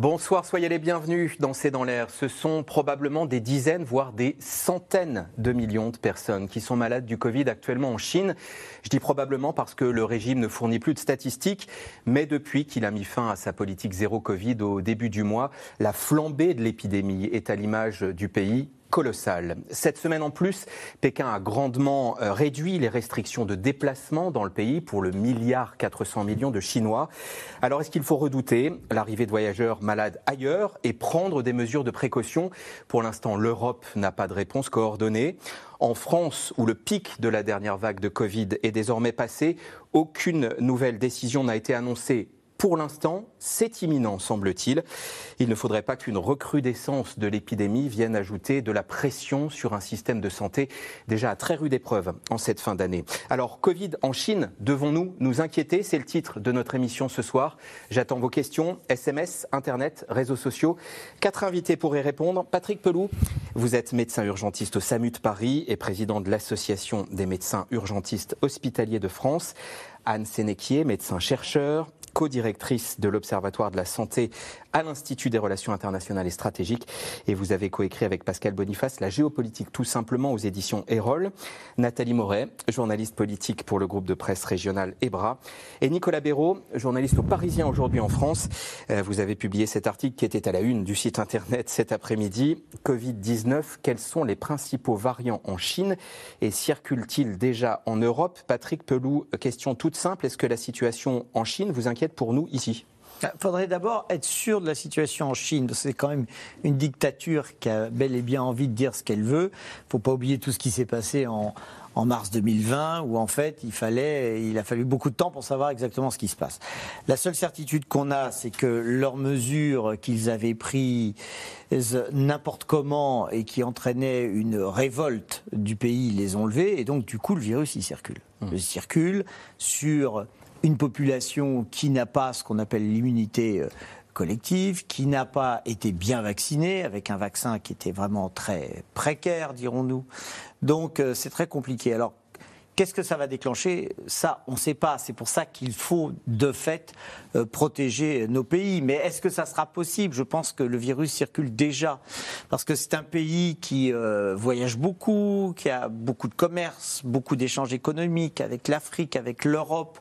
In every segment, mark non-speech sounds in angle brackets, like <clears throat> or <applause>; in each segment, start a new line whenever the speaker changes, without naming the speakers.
Bonsoir, soyez les bienvenus dans C'est dans l'air. Ce sont probablement des dizaines, voire des centaines de millions de personnes qui sont malades du Covid actuellement en Chine. Je dis probablement parce que le régime ne fournit plus de statistiques, mais depuis qu'il a mis fin à sa politique zéro Covid au début du mois, la flambée de l'épidémie est à l'image du pays colossal. Cette semaine en plus, Pékin a grandement euh, réduit les restrictions de déplacement dans le pays pour le milliard 400 millions de Chinois. Alors est-ce qu'il faut redouter l'arrivée de voyageurs malades ailleurs et prendre des mesures de précaution? Pour l'instant, l'Europe n'a pas de réponse coordonnée. En France, où le pic de la dernière vague de Covid est désormais passé, aucune nouvelle décision n'a été annoncée pour l'instant, c'est imminent, semble-t-il. Il ne faudrait pas qu'une recrudescence de l'épidémie vienne ajouter de la pression sur un système de santé déjà à très rude épreuve en cette fin d'année. Alors, Covid en Chine, devons-nous nous inquiéter? C'est le titre de notre émission ce soir. J'attends vos questions, SMS, Internet, réseaux sociaux. Quatre invités pour y répondre. Patrick Pelou, vous êtes médecin urgentiste au SAMU de Paris et président de l'Association des médecins urgentistes hospitaliers de France. Anne Sénéquier, médecin-chercheur, co-directrice de l'Observatoire de la santé à l'Institut des relations internationales et stratégiques. Et vous avez coécrit avec Pascal Boniface La géopolitique tout simplement aux éditions Erol. Nathalie Moret, journaliste politique pour le groupe de presse régional EBRA. Et Nicolas Béraud, journaliste au Parisien aujourd'hui en France. Euh, vous avez publié cet article qui était à la une du site internet cet après-midi. Covid-19, quels sont les principaux variants en Chine et circulent-ils déjà en Europe? Patrick Pelou, question toute simple. Est-ce que la situation en Chine vous inquiète pour nous ici
il ah, faudrait d'abord être sûr de la situation en Chine. C'est quand même une dictature qui a bel et bien envie de dire ce qu'elle veut. Il ne faut pas oublier tout ce qui s'est passé en, en mars 2020, où en fait il fallait, il a fallu beaucoup de temps pour savoir exactement ce qui se passe. La seule certitude qu'on a, c'est que leurs mesures qu'ils avaient prises n'importe comment et qui entraînaient une révolte du pays, les ont levées, et donc du coup le virus il circule. Mmh. Il circule sur une population qui n'a pas ce qu'on appelle l'immunité euh, collective, qui n'a pas été bien vaccinée, avec un vaccin qui était vraiment très précaire, dirons-nous. Donc euh, c'est très compliqué. Alors Qu'est-ce que ça va déclencher? Ça, on ne sait pas. C'est pour ça qu'il faut, de fait, euh, protéger nos pays. Mais est-ce que ça sera possible? Je pense que le virus circule déjà. Parce que c'est un pays qui voyage beaucoup, qui a beaucoup de commerce, beaucoup d'échanges économiques avec l'Afrique, avec l'Europe.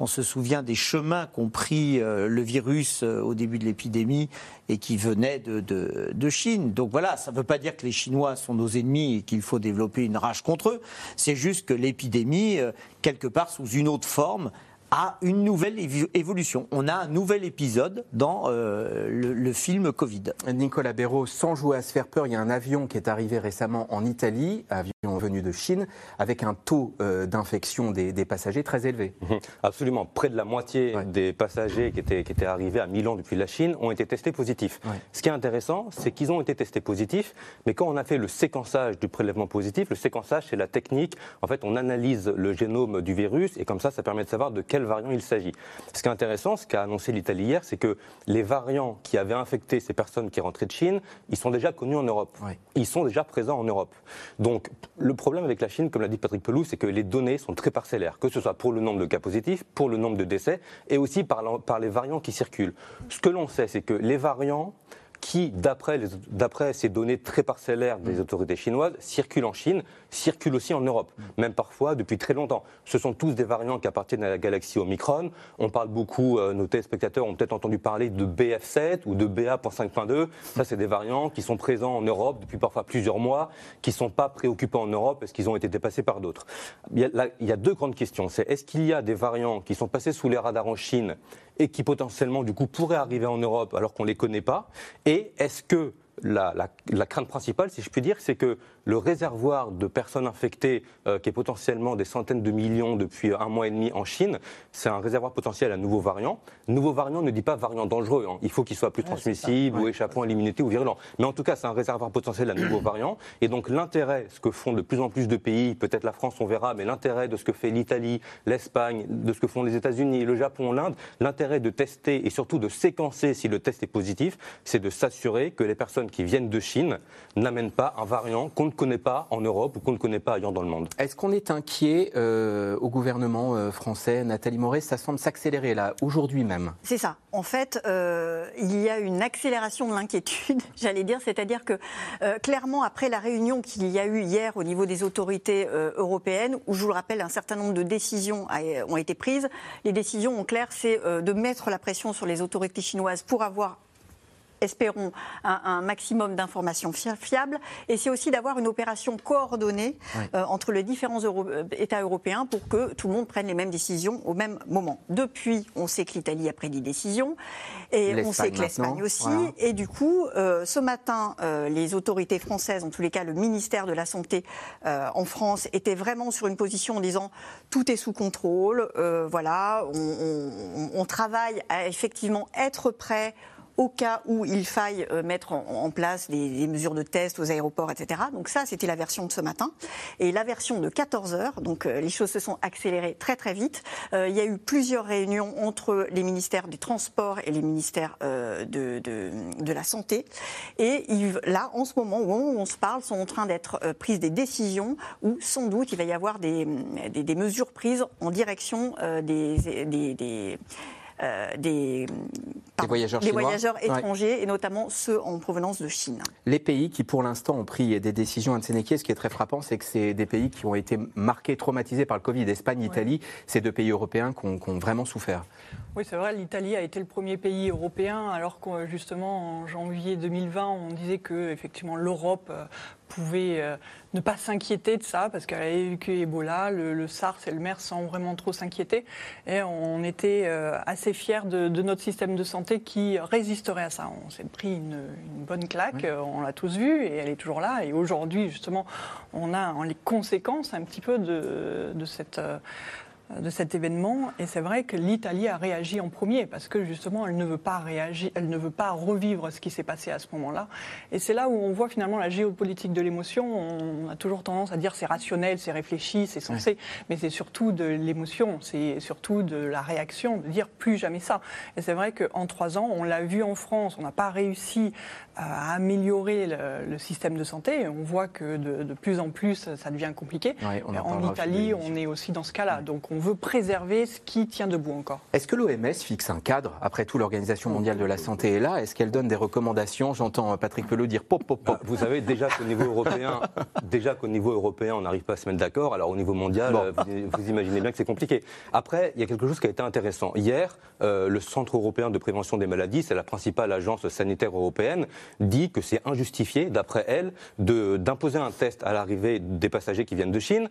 On se souvient des chemins qu'ont pris euh, le virus au début de l'épidémie et qui venaient de, de, de Chine. Donc voilà, ça ne veut pas dire que les Chinois sont nos ennemis et qu'il faut développer une rage contre eux. C'est juste que l'épidémie euh, quelque part sous une autre forme, a une nouvelle évolution. On a un nouvel épisode dans euh, le, film Covid.
Nicolas Béraud, sans jouer à se faire peur, il y a un avion qui est arrivé récemment en Italie, avion venu de Chine, avec un taux euh, d'infection des, passagers très élevé.
Mhm. Absolument. Près de la moitié des passagers qui étaient, qui étaient arrivés à Milan depuis la Chine ont été testés positifs. Ce qui est intéressant, c'est qu'ils ont été testés positifs, mais quand on a fait le séquençage du prélèvement positif, le séquençage, c'est la technique. En fait, on analyse le génome du virus et comme ça, ça permet de savoir de quel variant il s'agit. Ce qui est intéressant, ce qu'a annoncé l'Italie hier, c'est que les variants qui avaient infecté ces personnes qui rentraient de Chine, ils sont déjà connus en Europe. Ils sont déjà présents en Europe. Donc, le problème avec la Chine, comme l'a dit Patrick Pelou, c'est que les données sont très parcellaires, que ce soit pour le nombre de cas positifs, pour le nombre de décès, et aussi par, par les variants qui circulent. Ce que l'on sait, c'est que les variants qui, d'après ces données très parcellaires des mm. autorités chinoises, circulent en Chine, circulent aussi en Europe, mm. même parfois depuis très longtemps. Ce sont tous des variants qui appartiennent à la galaxie Omicron. On parle beaucoup, euh, nos téléspectateurs ont peut-être entendu parler de BF7 ou de BA.5.2. Ça, c'est des variants qui sont présents en Europe depuis parfois plusieurs mois, qui ne sont pas préoccupants en Europe parce qu'ils ont été dépassés par d'autres. Il, il y a deux grandes questions. C'est est-ce qu'il y a des variants qui sont passés sous les radars en Chine et qui potentiellement du coup pourraient arriver en Europe alors qu'on ne les connaît pas. Et est-ce que la, crainte principale, si je puis dire, c'est que le réservoir de personnes infectées, euh, qui est potentiellement des centaines de millions depuis un mois et demi en Chine, c'est un réservoir potentiel à nouveau variant. Nouveau variant ne dit pas variant dangereux. Hein. Il faut qu'il soit plus transmissible ou échappant à l'immunité ou virulent. Mais en tout cas, c'est un réservoir potentiel à nouveau <clears throat> variant. Et donc l'intérêt, ce que font de plus en plus de pays, peut-être la France, on verra, mais l'intérêt de ce que fait l'Italie, l'Espagne, de ce que font les États-Unis, le Japon, l'Inde, l'intérêt de tester et surtout de séquencer si le test est positif, c'est de s'assurer que les personnes qui viennent de Chine n'amènent pas un variant qu'on ne connaît pas en Europe ou qu'on ne connaît pas ailleurs dans le monde.
Est-ce qu'on est inquiet euh, au gouvernement euh, français, Nathalie Moret Ça semble s'accélérer là, aujourd'hui même.
C'est ça. En fait, euh, il y a une accélération de l'inquiétude, <laughs> j'allais dire, c'est-à-dire que clairement, après la réunion qu'il y a eu hier au niveau des autorités européennes, où je vous le rappelle, un certain nombre de décisions ont été prises, les décisions en clair, c'est de mettre la pression sur les autorités chinoises pour avoir espérons, un, maximum d'informations fiables. Et c'est aussi d'avoir une opération coordonnée euh, entre les différents euh, États européens pour que tout le monde prenne les mêmes décisions au même moment. Depuis, on sait que l'Italie a pris des décisions et on sait que l'Espagne aussi. Et du coup, euh, ce matin, les autorités françaises, en tous les cas le ministère de la Santé en France, étaient vraiment sur une position en disant tout est sous contrôle. voilà, on, on travaille à effectivement être prêt au cas où il faille euh, mettre en, place des, mesures de test aux aéroports, etc. Donc ça, c'était la version de ce matin. Et la version de 14 heures, donc euh, les choses se sont accélérées très très vite. Euh, il y a eu plusieurs réunions entre les ministères des Transports et les ministères de, de, la Santé. Et là, en ce moment où on se parle, sont en train d'être prises des décisions où sans doute il va y avoir des, des, mesures prises en direction des, des
euh, des, voyageurs,
étrangers, et notamment ceux en provenance de Chine.
Les pays qui, pour l'instant, ont pris des décisions à ce qui est très frappant, c'est que c'est des pays qui ont été marqués, traumatisés par le Covid. Espagne, Italie, ces deux pays européens qui ont, vraiment souffert.
Oui, c'est vrai, l'Italie a été le premier pays européen, alors que justement, en janvier 2020, on disait que effectivement l'Europe euh, pouvait euh, ne pas s'inquiéter de ça parce qu'elle avait vécu Ebola, le, SARS et le MERS sans vraiment trop s'inquiéter. Et on était euh, assez fiers de, notre système de santé qui résisterait à ça. On s'est pris une, bonne claque, on l'a tous vu et elle est toujours là. Et aujourd'hui, justement, on a les conséquences un petit peu de, de cette euh, de cet événement. Et c'est vrai que l'Italie a réagi en premier parce que justement, elle ne veut pas réagir, elle ne veut pas revivre ce qui s'est passé à ce moment-là. Et c'est là où on voit finalement la géopolitique de l'émotion. On a toujours tendance à dire c'est rationnel, c'est réfléchi, c'est censé, mais c'est surtout de l'émotion, c'est surtout de la réaction, de dire plus jamais ça. Et c'est vrai qu'en trois ans, on l'a vu en France, on n'a pas réussi à améliorer le, système de santé. On voit que de, plus en plus, ça devient compliqué. en Italie, on est aussi dans ce cas-là. Donc on veut préserver ce qui tient debout encore.
Est-ce que l'OMS fixe un cadre? Après tout, l'Organisation mondiale de la santé est là. Est-ce qu'elle donne des recommandations? J'entends Patrick Pelot dire pop, pop, pop.
Bah, vous savez déjà qu'au niveau européen, <laughs> déjà qu'au niveau européen, on n'arrive pas à se mettre d'accord. Alors au niveau mondial, vous, imaginez bien que c'est compliqué. Après, il y a quelque chose qui a été intéressant. Hier, euh, le Centre européen de prévention des maladies, c'est la principale agence sanitaire européenne, dit que c'est injustifié, d'après elle, d'imposer un test à l'arrivée des passagers qui viennent de Chine,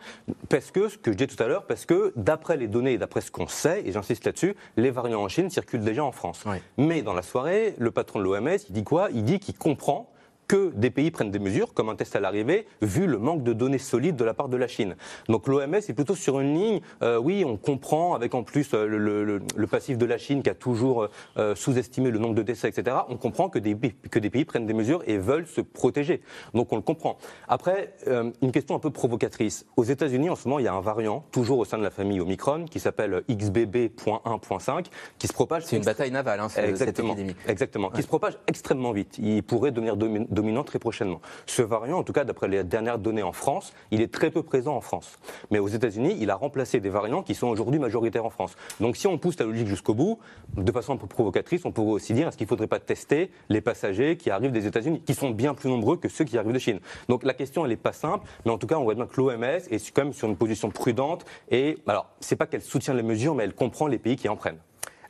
parce que, ce que je disais tout à l'heure, parce que d'après les données et d'après ce qu'on sait, et j'insiste là-dessus, les variants en Chine circulent déjà en France. Mais dans la soirée, le patron de l'OMS, il dit quoi? Il dit qu'il comprend que des pays prennent des mesures, comme un test à l'arrivée, vu le manque de données solides de la part de la Chine. Donc l'OMS est plutôt sur une ligne, euh, oui, on comprend, avec en plus euh, le, passif de la Chine qui a toujours euh, sous-estimé le nombre de décès, etc., on comprend que des, que des pays prennent des mesures et veulent se protéger. Donc on le comprend. Après, une question un peu provocatrice. Aux États-Unis, en ce moment, il y a un variant, toujours au sein de la famille Omicron, qui s'appelle XBB.1.5, qui se propage...
C'est une bataille navale, hein, cette épidémie.
Exactement, qui se propage extrêmement vite. Il pourrait devenir dominant très prochainement. Ce variant, en tout cas d'après les dernières données en France, il est très peu présent en France. Mais aux États-Unis, il a remplacé des variants qui sont aujourd'hui majoritaires en France. Donc si on pousse la logique jusqu'au bout, de façon un peu provocatrice, on pourrait aussi dire est-ce qu'il ne faudrait pas tester les passagers qui arrivent des États-Unis, qui sont bien plus nombreux que ceux qui arrivent de Chine? Donc la question, elle n'est pas simple, mais en tout cas, on voit bien que l'OMS est quand même sur une position prudente. Et alors, c'est pas qu'elle soutient les mesures, mais elle comprend les pays qui en prennent.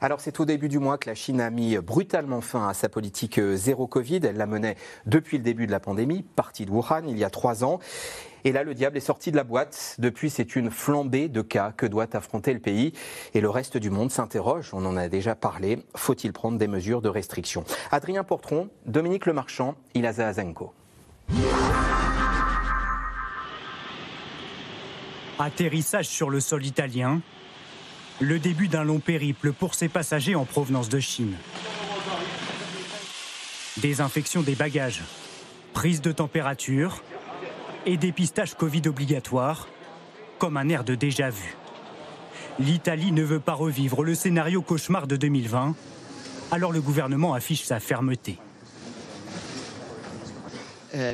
Alors c'est au début du mois que la Chine a mis brutalement fin à sa politique euh, zéro Covid. Elle la menait depuis le début de la pandémie, partie de Wuhan il y a trois ans. Et là, le diable est sorti de la boîte. Depuis, c'est une flambée de cas que doit affronter le pays. Et le reste du monde s'interroge, on en a déjà parlé, faut-il prendre des mesures de restriction? Adrien Portron, Dominique Lemarchand, Ilaza Azenko.
Atterrissage sur le sol italien, le début d'un long périple pour ces passagers en provenance de Chine. Désinfection des bagages, prise de température et dépistage Covid obligatoire, comme un air de déjà-vu. L'Italie ne veut pas revivre le scénario cauchemar de 2020, alors le gouvernement affiche sa fermeté.
Le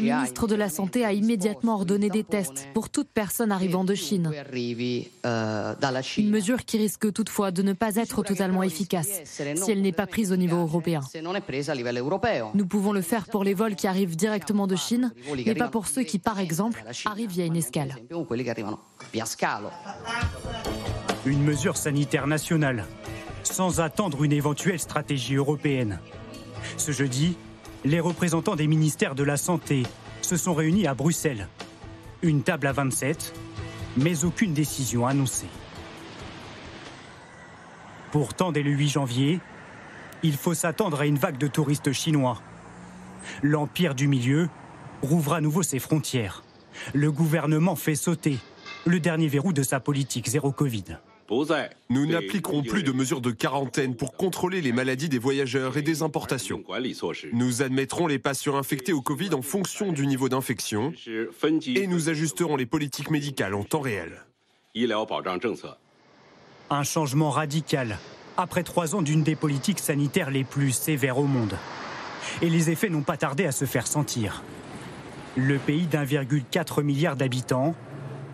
ministre de la Santé a immédiatement ordonné des tests pour toute personne arrivant de Chine. Une mesure qui risque toutefois de ne pas être totalement efficace si elle n'est pas prise au niveau européen. Nous pouvons le faire pour les vols qui arrivent directement de Chine, mais pas pour ceux qui, par exemple, arrivent via une escale.
Une mesure sanitaire nationale, sans attendre une éventuelle stratégie européenne. Ce jeudi, les représentants des ministères de la Santé se sont réunis à Bruxelles. Une table à 27, mais aucune décision annoncée. Pourtant, dès le 8 janvier, il faut s'attendre à une vague de touristes chinois. L'Empire du Milieu rouvre à nouveau ses frontières. Le gouvernement fait sauter le dernier verrou de sa politique zéro Covid.
Nous n'appliquerons plus de mesures de quarantaine pour contrôler les maladies des voyageurs et des importations. Nous admettrons les patients infectés au Covid en fonction du niveau d'infection et nous ajusterons les politiques médicales en temps réel.
Un changement radical après trois ans d'une des politiques sanitaires les plus sévères au monde. Et les effets n'ont pas tardé à se faire sentir. Le pays d'1,4 milliard d'habitants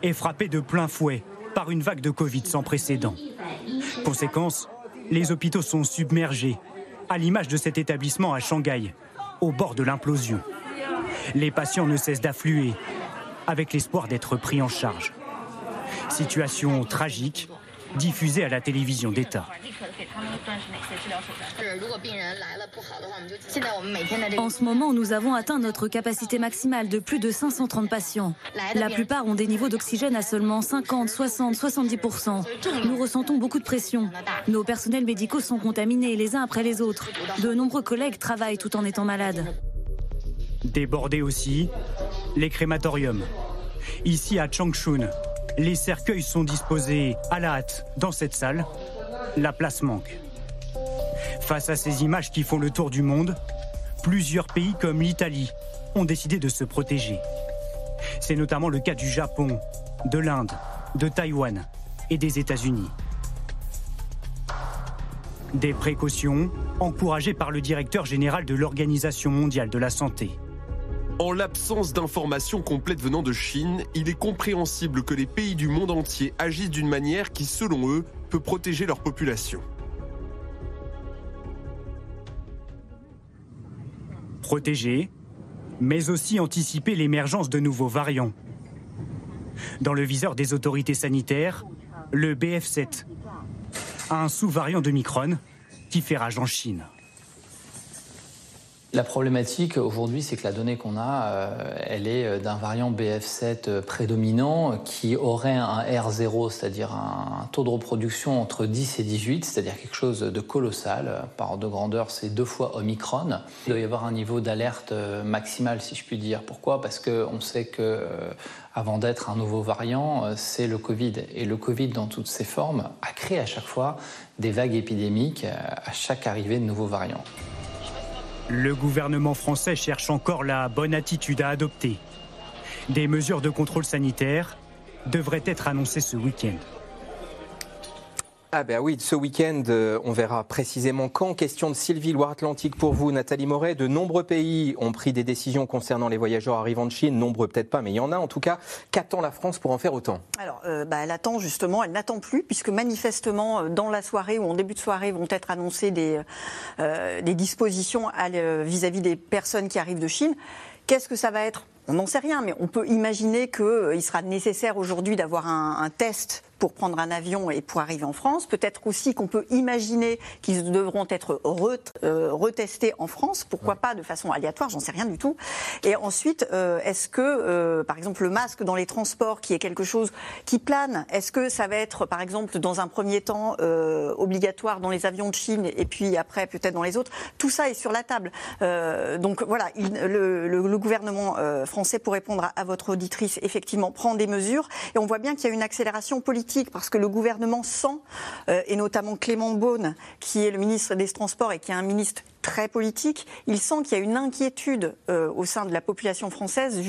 est frappé de plein fouet par une vague de Covid sans précédent. Conséquence, les hôpitaux sont submergés, à l'image de cet établissement à Shanghai, au bord de l'implosion. Les patients ne cessent d'affluer, avec l'espoir d'être pris en charge. Situation tragique, diffusée à la télévision d'État.
En ce moment, nous avons atteint notre capacité maximale de plus de 530 patients. La plupart ont des niveaux d'oxygène à seulement 50, 60, 70%. Nous ressentons beaucoup de pression. Nos personnels médicaux sont contaminés les uns après les autres. De nombreux collègues travaillent tout en étant malades.
Débordés aussi, les crématoriums. Ici à Changchun, les cercueils sont disposés à la hâte dans cette salle. La place manque. Face à ces images qui font le tour du monde, plusieurs pays comme l'Italie ont décidé de se protéger. C'est notamment le cas du Japon, de l'Inde, de Taïwan et des États-Unis. Des précautions encouragées par le directeur général de l'Organisation mondiale de la santé.
En l'absence d'informations complètes venant de Chine, il est compréhensible que les pays du monde entier agissent d'une manière qui, selon eux, peut protéger leur population.
Protéger, mais aussi anticiper l'émergence de nouveaux variants. Dans le viseur des autorités sanitaires, le BF7, un sous-variant de Micron qui fait rage en Chine.
La problématique aujourd'hui, c'est que la donnée qu'on a, euh, elle est euh, d'un variant BF7 euh, prédominant qui aurait un R0, c'est-à-dire un taux de reproduction entre 10 et 18, c'est-à-dire quelque chose de colossal. Par ordre de grandeur, c'est deux fois Omicron. Il doit y avoir un niveau d'alerte maximal, si je puis dire. Pourquoi? Parce qu'on sait que avant d'être un nouveau variant, c'est le Covid. Et le Covid, dans toutes ses formes, a créé à chaque fois des vagues épidémiques à chaque arrivée de nouveaux variants.
Le gouvernement français cherche encore la bonne attitude à adopter. Des mesures de contrôle sanitaire devraient être annoncées ce week-end.
Ah ben oui, ce week-end, euh, on verra précisément quand. Question de Sylvie Loire-Atlantique pour vous, Nathalie Moret. De nombreux pays ont pris des décisions concernant les voyageurs arrivant de Chine. Nombreux peut-être pas, mais il y en a en tout cas. Qu'attend la France pour en faire autant?
Alors, euh, bah, elle attend justement, elle n'attend plus, puisque manifestement, euh, dans la soirée ou en début de soirée, vont être annoncées des, des dispositions vis-à-vis des personnes qui arrivent de Chine. Qu'est-ce que ça va être? On n'en sait rien, mais on peut imaginer qu'il sera nécessaire aujourd'hui d'avoir un, un, test pour prendre un avion et pour arriver en France. Peut-être aussi qu'on peut imaginer qu'ils devront être euh, retestés en France. Pourquoi pas de façon aléatoire J'en sais rien du tout. Et ensuite, euh, est-ce que, euh, par exemple, le masque dans les transports, qui est quelque chose qui plane, est-ce que ça va être, par exemple, dans un premier temps obligatoire dans les avions de Chine et puis après peut-être dans les autres? Tout ça est sur la table. donc voilà, le, gouvernement français, pour répondre à, à votre auditrice, effectivement, prend des mesures. Et on voit bien qu'il y a une accélération politique parce que le gouvernement sent, et notamment Clément Beaune, qui est le ministre des Transports et qui est un ministre très politique, il sent qu'il y a une inquiétude euh, au sein de la population française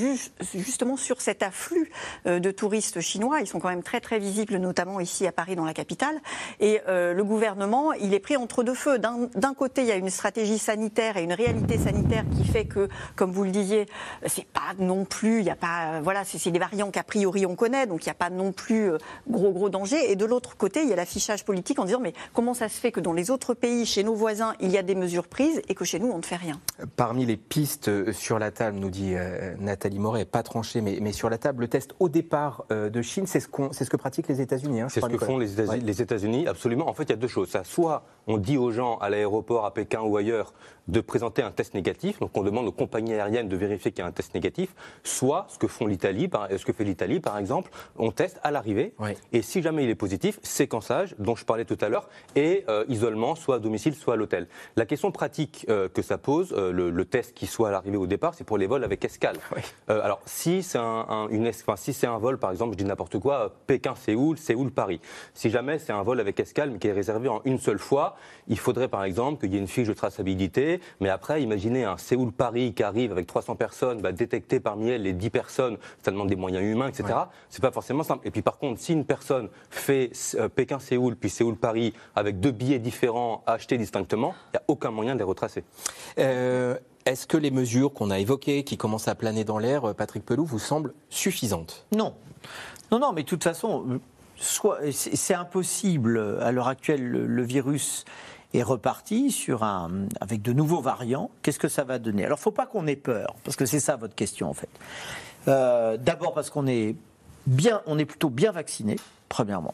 justement sur cet afflux euh, de touristes chinois. Ils sont quand même très très visibles, notamment ici à Paris, dans la capitale. Et euh, le gouvernement, il est pris entre deux feux. D'un côté, il y a une stratégie sanitaire et une réalité sanitaire qui fait que, comme vous le disiez, c'est pas non plus, il n'y a pas, voilà, c'est des variants qu'a priori on connaît, donc il n'y a pas non plus gros gros danger. Et de l'autre côté, il y a l'affichage politique en disant mais comment ça se fait que dans les autres pays, chez nos voisins, il y a des mesures prises et que chez nous, on ne fait rien.
Parmi les pistes euh, sur la table, nous dit euh, Nathalie Moret, pas tranché, mais, mais, sur la table, le test au départ euh, de Chine, c'est ce, ce, que pratiquent les États-Unis. Hein,
c'est ce que font les États-Unis, absolument. En fait, il y a deux choses. Ça, soit on dit aux gens à l'aéroport, à Pékin ou ailleurs, de présenter un test négatif, donc on demande aux compagnies aériennes de vérifier qu'il y a un test négatif, soit ce que font l'Italie, ce que fait l'Italie par exemple, on teste à l'arrivée, et si jamais il est positif, séquençage dont je parlais tout à l'heure, et isolement, soit à domicile, soit à l'hôtel. La question pratique euh, que ça pose, euh, le, test qui soit à l'arrivée au départ, c'est pour les vols avec escale. Euh, alors, si c'est un, une, enfin, si c'est un vol, par exemple, je dis n'importe quoi, Pékin-Séoul, Séoul-Paris. Si jamais c'est un vol avec escale, mais qui est réservé en une seule fois, il faudrait, par exemple, qu'il y ait une fiche de traçabilité. Mais après, imaginez un Séoul-Paris qui arrive avec 300 personnes, bah, détecter parmi elles les 10 personnes, ça demande des moyens humains, etc. C'est pas forcément simple. Et puis, par contre, si une personne fait Pékin-Séoul, puis Séoul-Paris, avec deux billets différents achetés distinctement, il n'y a aucun moyen de les retracer.
Euh, est-ce que les mesures qu'on a évoquées, qui commencent à planer dans l'air, euh, Patrick Pelou, vous semblent suffisantes?
Non. Non, non, mais de toute façon, c'est impossible. À l'heure actuelle, le, virus est reparti sur un, avec de nouveaux variants. Qu'est-ce que ça va donner? Alors, faut pas qu'on ait peur, parce que c'est ça votre question, en fait. Euh, d'abord parce qu'on est bien, on est plutôt bien vacciné, premièrement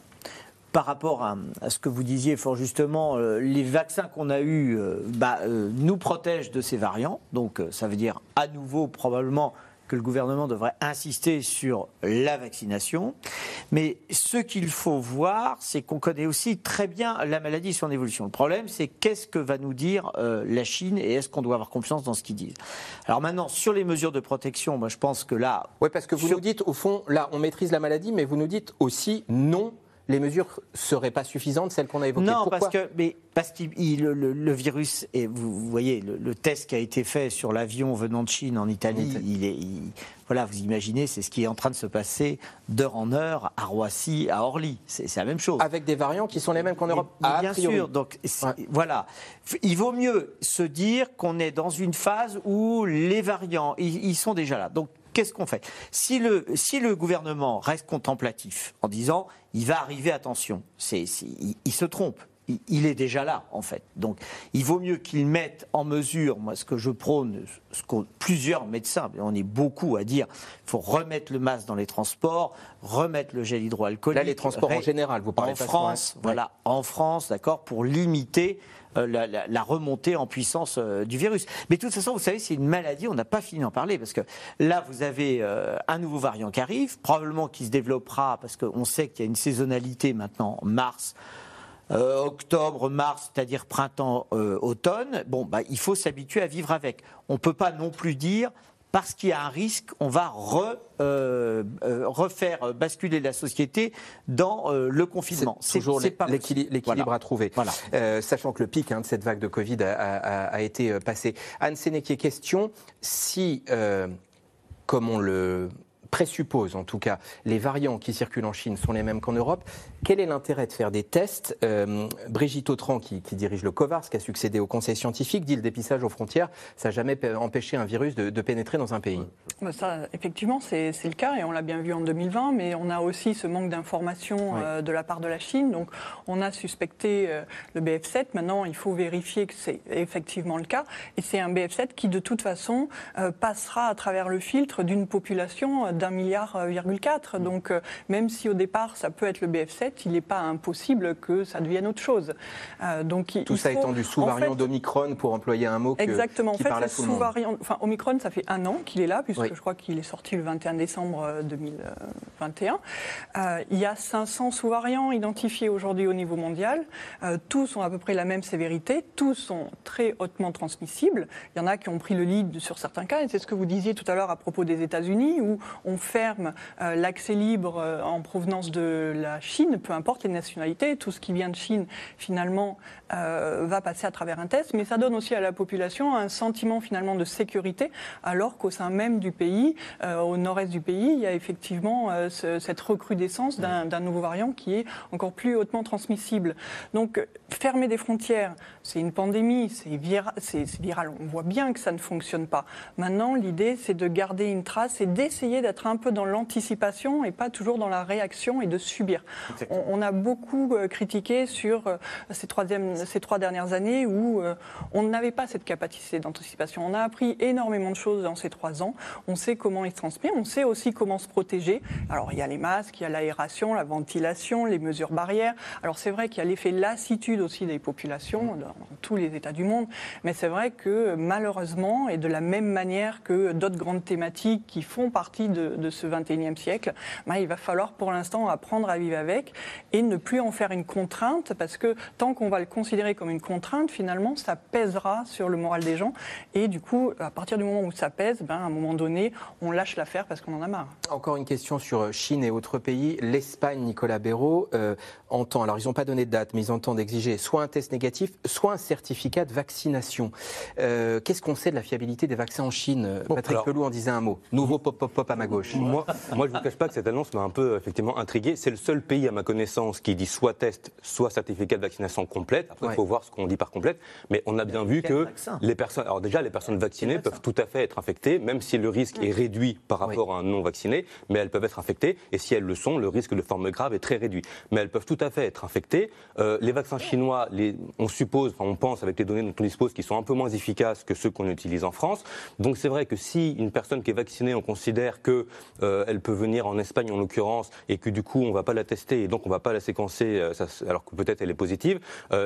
par rapport à, ce que vous disiez fort justement, euh, les vaccins qu'on a eus euh, bah, nous protègent de ces variants. Donc ça veut dire à nouveau probablement que le gouvernement devrait insister sur la vaccination. Mais ce qu'il faut voir, c'est qu'on connaît aussi très bien la maladie et son évolution. Le problème, c'est qu'est-ce que va nous dire la Chine et est-ce qu'on doit avoir confiance dans ce qu'ils disent? Alors maintenant, sur les mesures de protection, moi je pense que là...
Oui, parce que vous nous dites, au fond, là, on maîtrise la maladie, mais vous nous dites aussi non les mesures seraient pas suffisantes, celles qu'on a évoquées
Non, parce que, mais parce que le, virus, et vous, voyez, le, test qui a été fait sur l'avion venant de Chine en Italie, il est, voilà, vous imaginez, c'est ce qui est en train de se passer d'heure en heure à Roissy, à Orly. C'est la même chose.
Avec des variants qui sont les mêmes qu'en Europe.
bien sûr. Donc voilà, il vaut mieux se dire qu'on est dans une phase où les variants, ils, ils sont déjà là. Donc qu'est-ce qu'on fait? Si le, gouvernement reste contemplatif en disant il va arriver, attention, c'est, il, se trompe. Il, est déjà là, en fait. Donc, il vaut mieux qu'il mette en mesure, moi, ce que je prône, ce que plusieurs médecins, on est beaucoup à dire, il faut remettre le masque dans les transports, remettre le gel hydroalcoolique.
Là, les transports en général, vous parlez
En France, voilà, en France, d'accord, pour limiter euh, la, remontée en puissance euh, du virus. Mais de toute façon, vous savez, c'est une maladie, on n'a pas fini d'en parler, parce que là, vous avez euh, un nouveau variant qui arrive, probablement qui se développera, parce qu'on sait qu'il y a une saisonnalité maintenant, mars. Octobre, mars, c'est-à-dire printemps, automne, bon, bah, il faut s'habituer à vivre avec. On ne peut pas non plus dire parce qu'il y a un risque, on va euh, euh, refaire basculer la société dans euh, le confinement.
C'est toujours l'équilibre à trouver. sachant que le pic hein, de cette vague de Covid a, été passé. Anne Sénéquier, question si, comme on le présuppose en tout cas, les variants qui circulent en Chine sont les mêmes qu'en Europe, quel est l'intérêt de faire des tests euh, Brigitte Autran, qui, dirige le COVARS, qui a succédé au Conseil scientifique, dit le dépistage aux frontières, ça n'a jamais empêché un virus de, pénétrer dans un pays.
Ça, effectivement, c'est le cas et on l'a bien vu en 2020, mais on a aussi ce manque d'informations euh, de la part de la Chine. Donc, on a suspecté euh, le BF7. Maintenant, il faut vérifier que c'est effectivement le cas. Et c'est un BF7 qui, de toute façon, passera à travers le filtre d'une population d'un milliard, 4. Mm. Donc, même si au départ, ça peut être le BF7, il n'est pas impossible que ça devienne autre chose.
donc, Tout ça étant du sous-variant d'Omicron, pour employer un mot que,
exactement.
qui
en fait,
parle à
tout le monde. Enfin, Omicron, ça fait un an qu'il est là, puisque je crois qu'il est sorti le 21 décembre 2021. il y a 500 sous-variants identifiés aujourd'hui au niveau mondial. tous ont à peu près la même sévérité, tous sont très hautement transmissibles. Il y en a qui ont pris le lead sur certains cas, et c'est ce que vous disiez tout à l'heure à propos des États-Unis, où on ferme euh, l'accès libre euh, en provenance de la Chine, peu importe les nationalités, tout ce qui vient de Chine, finalement, euh, va passer à travers un test, mais ça donne aussi à la population un sentiment finalement de sécurité, alors qu'au sein même du pays, au nord-est du pays, il y a effectivement cette recrudescence d'un nouveau variant qui est encore plus hautement transmissible. Donc, fermer des frontières, c'est une pandémie, c'est viral, on voit bien que ça ne fonctionne pas. Maintenant, l'idée, c'est de garder une trace et d'essayer d'être un peu dans l'anticipation et pas toujours dans la réaction et de subir. On, a beaucoup euh, critiqué sur euh, ces, ces trois dernières années où euh, on n'avait pas cette capacité d'anticipation. On a appris énormément de choses dans ces trois ans. On sait comment il se transmet, on sait aussi comment se protéger. Alors, il y a les masques, il y a l'aération, la ventilation, les mesures barrières. Alors, c'est vrai qu'il y a l'effet lassitude aussi des populations dans tous les États du monde, mais c'est vrai que malheureusement, et de la même manière que d'autres grandes thématiques qui font partie de, ce 21e siècle, ben, il va falloir pour l'instant apprendre à vivre avec et ne plus en faire une contrainte, parce que tant qu'on va le considérer comme une contrainte, finalement, ça pèsera sur le moral des gens. Et du coup, à partir du moment où ça pèse, ben, à un moment donné, on lâche l'affaire parce qu'on en a marre.
Encore une question sur Chine et autres pays. L'Espagne, Nicolas Béraud, euh, entend, alors ils n'ont pas donné de date, mais ils entendent exiger soit un test négatif, soit un certificat de vaccination. Euh, qu'est-ce qu'on sait de la fiabilité des vaccins en Chine? Patrick Pelou en disait un mot. Nouveau pop-pop-pop à ma gauche.
Moi, moi je ne vous cache pas que cette annonce m'a un peu effectivement intrigué. C'est le seul pays, à ma connaissance, qui dit soit test, soit certificat de vaccination complète. Après, il faut voir ce qu'on dit par complète. Mais on a bien vu que les personnes, alors déjà, les personnes vaccinées peuvent tout à fait être infectées, même si le risque est réduit par rapport à un non vacciné, mais elles peuvent être infectées. Et si elles le sont, le risque de forme grave est très réduit. Mais elles peuvent tout à fait être infectées. Euh, les vaccins chinois, les, on suppose, on pense avec les données dont on dispose, qu'ils sont un peu moins efficaces que ceux qu'on utilise en France. Donc c'est vrai que si une personne qui est vaccinée, on considère qu'elle euh, peut venir en Espagne en l'occurrence et que du coup on ne va pas la tester et donc on ne va pas la séquencer euh, alors que peut-être elle est positive,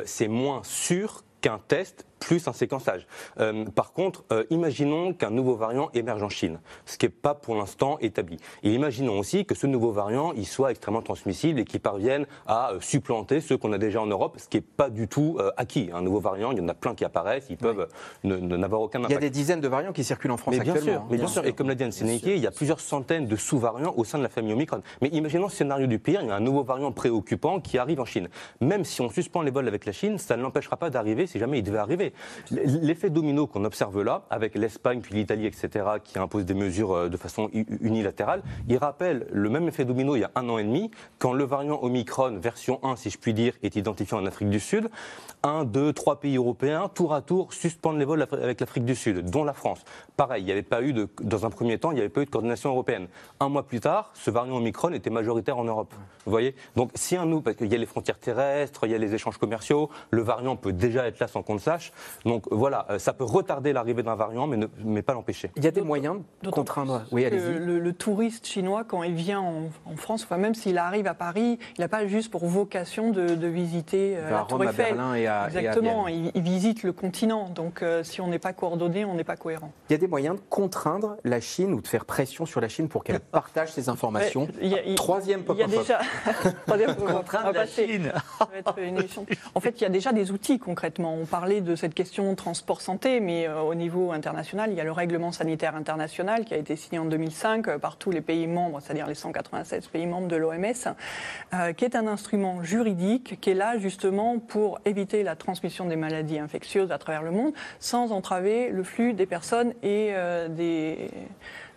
c'est moins sûr qu'un test plus un séquençage. Euh, par contre, euh, imaginons qu'un nouveau variant émerge en Chine, ce qui n'est pas pour l'instant établi. Et imaginons aussi que ce nouveau variant, il soit extrêmement transmissible et qu'il parvienne à euh, supplanter ceux qu'on a déjà en Europe, ce qui n'est pas du tout acquis. Un nouveau variant, il y en a plein qui apparaissent, ils peuvent n'avoir aucun impact.
Il y a des dizaines de variants qui circulent en France mais bien
actuellement.
Sûr,
mais bien, sûr. Et comme l'a dit Anne il y a plusieurs centaines de sous-variants au sein de la famille Omicron. Mais imaginons le scénario du pire, il y a un nouveau variant préoccupant qui arrive en Chine. Même si on suspend les vols avec la Chine, ça ne l'empêchera pas d'arriver si jamais il devait arriver l'effet domino qu'on observe là, avec l'Espagne puis l'Italie, etc., qui imposent des mesures euh, de façon unilatérale, il rappelle le même effet domino il y a un an et demi, quand le variant Omicron version 1, si je puis dire, est identifié en Afrique du Sud. Un, deux, trois pays européens, tour à tour, suspendent les vols avec l'Afrique du Sud, dont la France. Pareil, il n'y avait pas eu dans un premier temps, il n'y avait pas eu de coordination européenne. Un mois plus tard, ce variant Omicron était majoritaire en Europe. Vous voyez? Donc, si un nous, parce qu'il y a les frontières terrestres, il y a les échanges commerciaux, le variant peut déjà être là sans qu'on le sache. Donc voilà, euh, ça peut retarder l'arrivée d'un variant, mais, ne, mais pas l'empêcher.
Il y a des moyens de contraindre. Oui,
le, le, touriste chinois, quand il vient en, France, enfin, même s'il arrive à Paris, il n'a pas juste pour vocation de, visiter
euh, la Tour Eiffel. À Berlin et à,
Exactement, il, visite le continent. Donc euh, si on n'est pas coordonné, on n'est pas cohérent.
Il y a des moyens de contraindre la Chine ou de faire pression sur la Chine pour qu'elle <laughs> partage ses informations. Troisième
Il y a déjà. <laughs> Troisième contraindre la Chine. En fait, il y a déjà des outils concrètement. On parlait de cette question transport santé, mais euh, au niveau international, il y a le règlement sanitaire international qui a été signé en 2005 euh, par tous les pays membres, c'est-à-dire les 196 pays membres de l'OMS, euh, qui est un instrument juridique qui est là justement pour éviter la transmission des maladies infectieuses à travers le monde sans entraver le flux des personnes et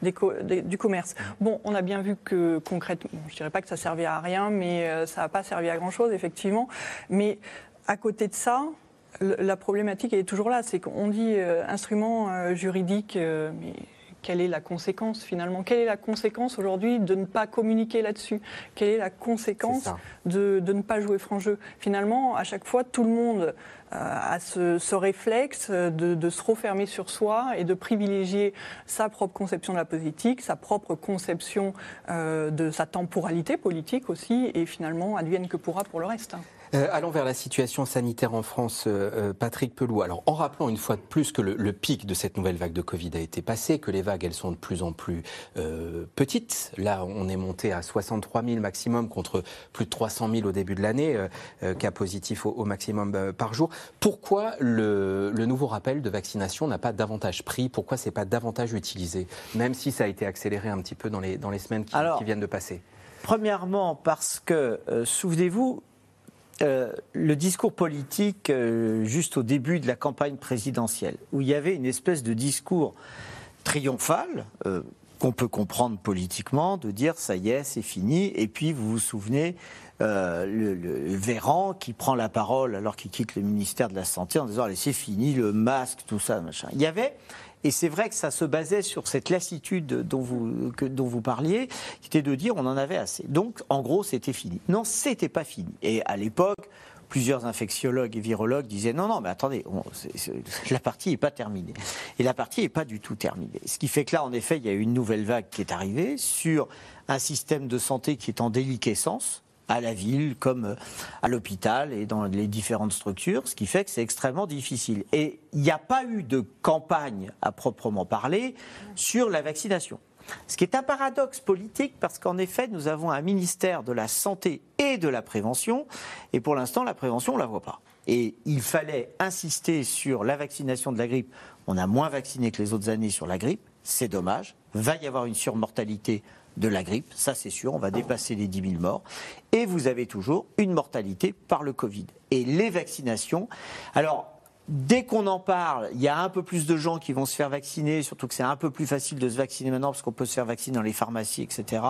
du commerce. Bon, on a bien vu que concrètement, je dirais pas que ça servait à rien, mais ça n'a pas servi à grand-chose, effectivement. Mais à côté de ça, la problématique est toujours là, c'est qu'on dit euh, instrument euh, juridique, euh, mais quelle est la conséquence finalement? Quelle est la conséquence aujourd'hui de ne pas communiquer là-dessus? Quelle est la conséquence de, de, ne pas jouer franc jeu? Finalement, à chaque fois, tout le monde euh, ce, réflexe de, se refermer sur soi et de privilégier sa propre conception de la politique, sa propre conception de sa temporalité politique aussi, et finalement advienne que pourra pour le reste.
Euh, allons vers la situation sanitaire en France, euh, euh, Patrick Pelou. Alors, en rappelant une fois de plus que le, pic de cette nouvelle vague de Covid a été passé, que les vagues, elles sont de plus en plus petites. Là, on est monté à 63 000 maximum contre plus de 300 000 au début de l'année, cas positifs au, maximum par jour. Pourquoi le, nouveau rappel de vaccination n'a pas davantage pris? Pourquoi c'est pas davantage utilisé, même si ça a été accéléré un petit peu dans les, dans les semaines qui, qui viennent de passer
Premièrement, parce que, souvenez-vous, euh, le discours politique euh, juste au début de la campagne présidentielle, où il y avait une espèce de discours triomphal, euh, qu'on peut comprendre politiquement, de dire ça y est, c'est fini, et puis vous vous souvenez, le, Véran qui prend la parole alors qu'il quitte le ministère de la Santé en disant allez c'est fini, le masque, tout ça, machin. Il y avait et c'est vrai que ça se basait sur cette lassitude dont vous, dont vous parliez, qui était de dire on en avait assez. Donc, en gros, c'était fini. Non, c'était pas fini. Et à l'époque, plusieurs infectiologues et virologues disaient non, non, mais attendez, la partie n'est pas terminée. Et la partie n'est pas du tout terminée. Ce qui fait que là, en effet, il y a une nouvelle vague qui est arrivée sur un système de santé qui est en déliquescence à la ville comme euh, à l'hôpital et dans les différentes structures, ce qui fait que c'est extrêmement difficile. Et il n'y a pas eu de campagne à proprement parler sur la vaccination. Ce qui est un paradoxe politique parce qu'en effet, nous avons un ministère de la Santé et de la Prévention, et pour l'instant, la prévention, on ne la voit pas. Et il fallait insister sur la vaccination de la grippe. On a moins vacciné que les autres années sur la grippe, c'est dommage. Va y avoir une surmortalité de la grippe, ça c'est sûr, on va dépasser les 10 000 morts. Et vous avez toujours une mortalité par le Covid. Et les vaccinations, alors Dès qu'on en parle, il y a un peu plus de gens qui vont se faire vacciner, surtout que c'est un peu plus facile de se vacciner maintenant parce qu'on peut se faire vacciner dans les pharmacies, etc.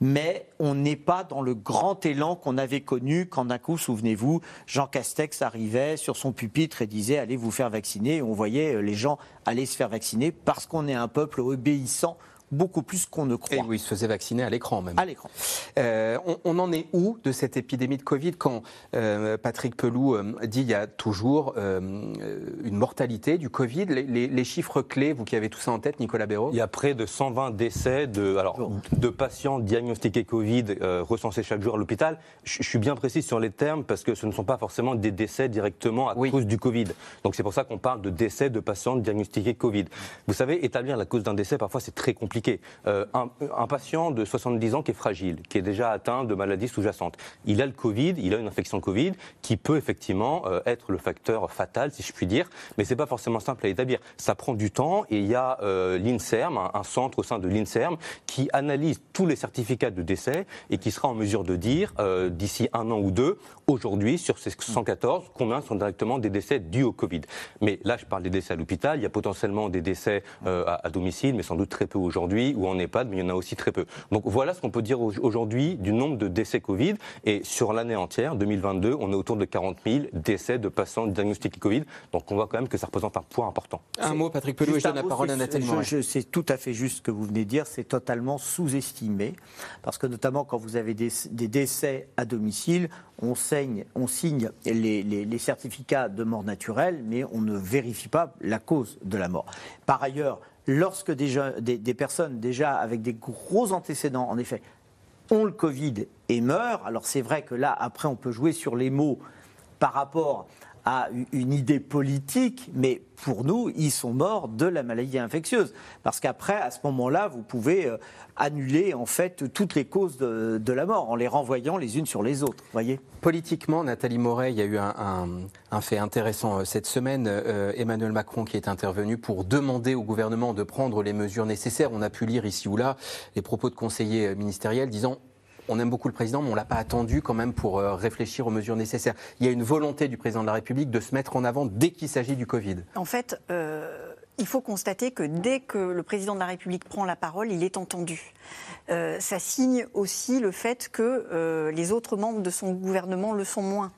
Mais on n'est pas dans le grand élan qu'on avait connu quand d'un coup, souvenez-vous, Jean Castex arrivait sur son pupitre et disait allez vous faire vacciner. On voyait euh, les gens aller se faire vacciner parce qu'on est un peuple obéissant beaucoup plus qu'on ne croit. Et
oui, il se faisait vacciner à l'écran même.
À l'écran.
Euh, on, en est où de cette épidémie de Covid quand euh, Patrick Pelou euh, dit il y a toujours une mortalité du Covid? Les, chiffres clés, vous qui avez tout ça en tête, Nicolas Béraud?
Il y a près de 120 décès de, alors, de patients diagnostiqués Covid recensés chaque jour à l'hôpital. Je, suis bien précis sur les termes parce que ce ne sont pas forcément des décès directement à cause du Covid. Donc c'est pour ça qu'on parle de décès de patients diagnostiqués Covid. Vous savez, établir la cause d'un décès, parfois c'est très compliqué euh, un, patient de 70 ans qui est fragile, qui est déjà atteint de maladies sous-jacentes, il a le Covid, il a une infection Covid qui peut effectivement euh, être le facteur fatal, si je puis dire, mais c'est pas forcément simple à établir. Ça prend du temps et il y a euh, l'INSERM, un, centre au sein de l'INSERM, qui analyse tous les certificats de décès et qui sera en mesure de dire d'ici un an ou deux, aujourd'hui, sur ces 114, combien sont directement des décès dus au Covid. Mais là, je parle des décès à l'hôpital, il y a potentiellement des décès à, à domicile, mais sans doute très peu aujourd'hui ou en EHPAD, mais il y en a aussi très peu. Donc voilà ce qu'on peut dire aujourd'hui du nombre de décès Covid. Et sur l'année entière, 2022, on est autour de 40 000 décès de patients diagnostiqués Covid. Donc on voit quand même que ça représente un poids important.
Un mot, Patrick Pelou, et je donne la parole à Nathalie
C'est tout à fait juste ce que vous venez de dire. C'est totalement sous-estimé. Parce que notamment quand vous avez des, décès à domicile, on, saigne, on signe les, les certificats de mort naturelle, mais on ne vérifie pas la cause de la mort. Par ailleurs, lorsque des, personnes déjà avec des gros antécédents, en effet, ont le Covid et meurent, alors c'est vrai que là, après, on peut jouer sur les mots par rapport à une idée politique, mais pour nous, ils sont morts de la maladie infectieuse. Parce qu'après, à ce moment-là, vous pouvez euh, annuler en fait toutes les causes de, la mort en les renvoyant les unes sur les autres. Voyez?
Politiquement, Nathalie Moret, il y a eu un, fait intéressant euh, cette semaine. Euh, Emmanuel Macron qui est intervenu pour demander au gouvernement de prendre les mesures nécessaires. On a pu lire ici ou là les propos de conseillers ministériels disant on aime beaucoup le président, mais on ne l'a pas attendu quand même pour euh, réfléchir aux mesures nécessaires. Il y a une volonté du président de la République de se mettre en avant dès qu'il s'agit du Covid.
En fait, euh, il faut constater que dès que le président de la République prend la parole, il est entendu. Euh, ça signe aussi le fait que les autres membres de son gouvernement le sont moins.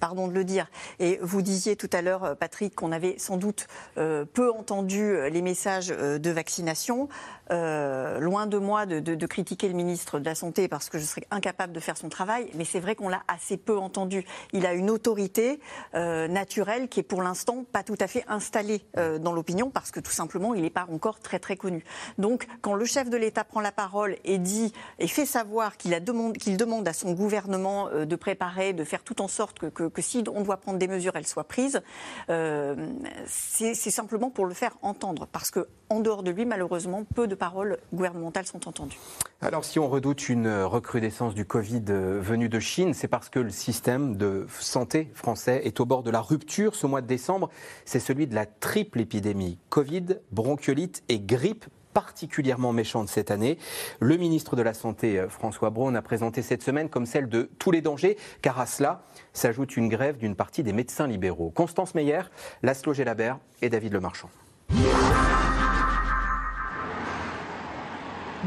Pardon de le dire. Et vous disiez tout à l'heure, Patrick, qu'on avait sans doute peu entendu les messages de vaccination. loin de moi de, critiquer le ministre de la Santé parce que je serais incapable de faire son travail, mais c'est vrai qu'on l'a assez peu entendu. Il a une autorité naturelle qui est pour l'instant pas tout à fait installée dans l'opinion parce que tout simplement il n'est pas encore très très connu. Donc quand le chef de l'État prend la parole et dit et fait savoir qu'il demande, qu'il demande à son gouvernement euh, de préparer, de faire tout en sorte que, que, si on doit prendre des mesures, elles soient prises, euh, c'est simplement pour le faire entendre. Parce que en dehors de lui, malheureusement, peu de paroles gouvernementales sont entendues.
Alors si on redoute une recrudescence du Covid euh, venue de Chine, c'est parce que le système de santé français est au bord de la rupture. Ce mois de décembre, c'est celui de la triple épidémie. Covid, bronchiolite et grippe particulièrement méchante cette année. Le ministre de la Santé, euh, François Braun, a présenté cette semaine comme celle de tous les dangers, car à cela s'ajoute une grève d'une partie des médecins libéraux. Constance Meyer, Laszlo Gelabert et David Lemarchand.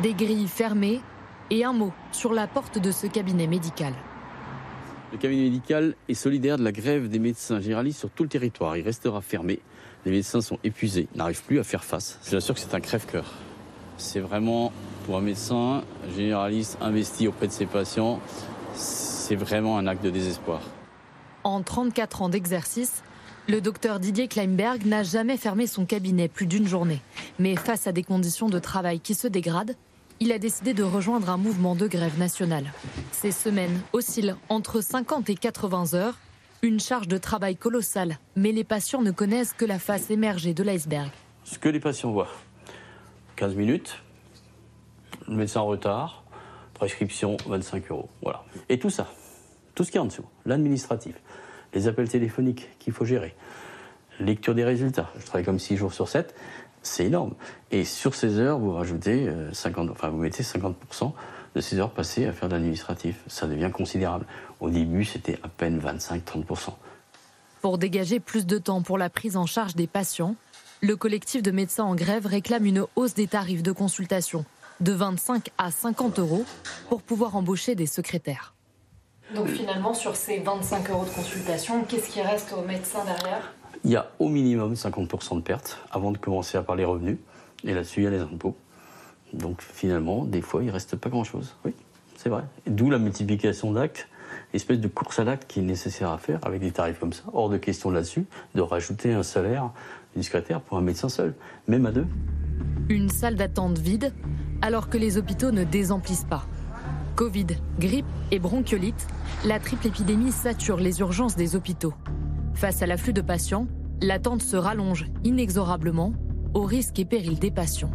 Des grilles fermées et un mot sur la porte de ce cabinet médical.
Le cabinet médical est solidaire de la grève des médecins généralistes sur tout le territoire. Il restera fermé les médecins sont épuisés, n'arrivent plus à faire face. Je sûr que c'est un crève-cœur. C'est vraiment, pour un médecin généraliste investi auprès de ses patients, c'est vraiment un acte de désespoir.
En 34 ans d'exercice, le docteur Didier Kleinberg n'a jamais fermé son cabinet plus d'une journée. Mais face à des conditions de travail qui se dégradent, il a décidé de rejoindre un mouvement de grève nationale. Ces semaines oscillent entre 50 et 80 heures une charge de travail colossale, mais les patients ne connaissent que la face émergée de l'iceberg.
Ce que les patients voient, 15 minutes, le médecin en retard, prescription 25 euros. Voilà. Et tout ça, tout ce qui est en dessous, l'administratif, les appels téléphoniques qu'il faut gérer, lecture des résultats. Je travaille comme 6 jours sur 7, c'est énorme. Et sur ces heures, vous rajoutez 50, euh, enfin vous mettez 50% de ces heures passées à faire de l'administratif. Ça devient considérable. Au début, c'était à peine 25-30%.
Pour dégager plus de temps pour la prise en charge des patients, le collectif de médecins en grève réclame une hausse des tarifs de consultation de 25 à 50 euros pour pouvoir embaucher des secrétaires.
Donc finalement, sur ces 25 euros de consultation, qu'est-ce qui reste aux médecins derrière?
Il y a au minimum 50% de pertes avant de commencer à parler revenus. Et là-dessus, il y a les impôts. Donc finalement, des fois, il ne reste pas grand-chose. Oui, c'est vrai. D'où la multiplication d'actes, espèce de course à l'acte qui est nécessaire à faire avec des tarifs comme ça. Hors de question là-dessus de rajouter un salaire d'une secrétaire pour un médecin seul, même à deux.
Une salle d'attente vide, alors que les hôpitaux ne désemplissent pas. Covid, grippe et bronchiolite, la triple épidémie sature les urgences des hôpitaux. Face à l'afflux de patients, l'attente se rallonge inexorablement au risque et péril des patients.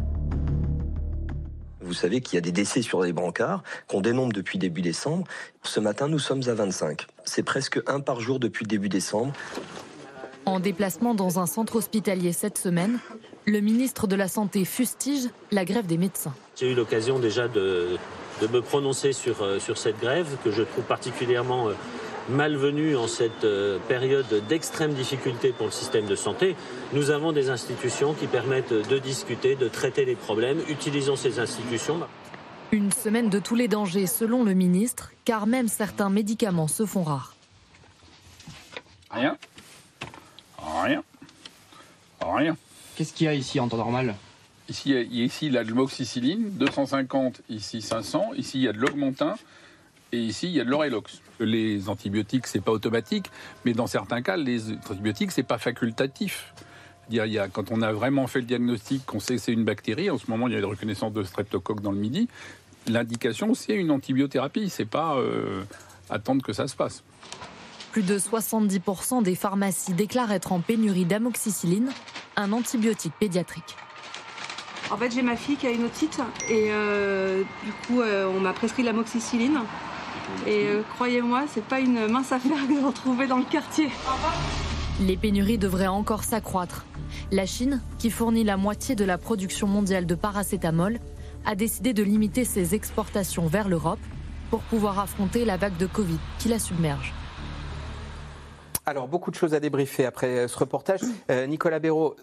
Vous savez qu'il y a des décès sur les brancards qu'on dénombre depuis début décembre. Ce matin, nous sommes à 25. C'est presque un par jour depuis début décembre.
En déplacement dans un centre hospitalier cette semaine, le ministre de la Santé fustige la grève des médecins.
J'ai eu l'occasion déjà de, me prononcer sur, euh, sur cette grève que je trouve particulièrement euh, malvenue en cette euh, période d'extrême difficulté pour le système de santé, nous avons des institutions qui permettent de discuter, de traiter les problèmes. Utilisons ces institutions.
Une semaine de tous les dangers selon le ministre, car même certains médicaments se font rares.
Rien. Rien. Rien.
Qu'est-ce qu'il y a ici en temps normal?
Ici, ici, il y a de l'moxicilline, 250, ici 500, ici il y a de l'augmentin, et ici il y a de l'orelox les antibiotiques, c'est pas automatique, mais dans certains cas, les antibiotiques, c'est pas facultatif. Il y a, quand on a vraiment fait le diagnostic, qu'on sait que c'est une bactérie, en ce moment il y a une reconnaissance de streptocoque dans le midi, l'indication c'est une antibiothérapie, c'est pas euh, attendre que ça se passe.
Plus de 70% des pharmacies déclarent être en pénurie d'amoxicilline, un antibiotique pédiatrique.
En fait, j'ai ma fille qui a une otite et euh, du coup, euh, on m'a prescrit l'amoxicilline. Et euh, croyez-moi, c'est pas une mince affaire de retrouver dans le quartier.
Les pénuries devraient encore s'accroître. La Chine, qui fournit la moitié de la production mondiale de paracétamol, a décidé de limiter ses exportations vers l'Europe pour pouvoir affronter la vague de Covid qui la submerge.
Alors, beaucoup de choses à débriefer après euh, ce reportage. Euh, Nicolas Béraud,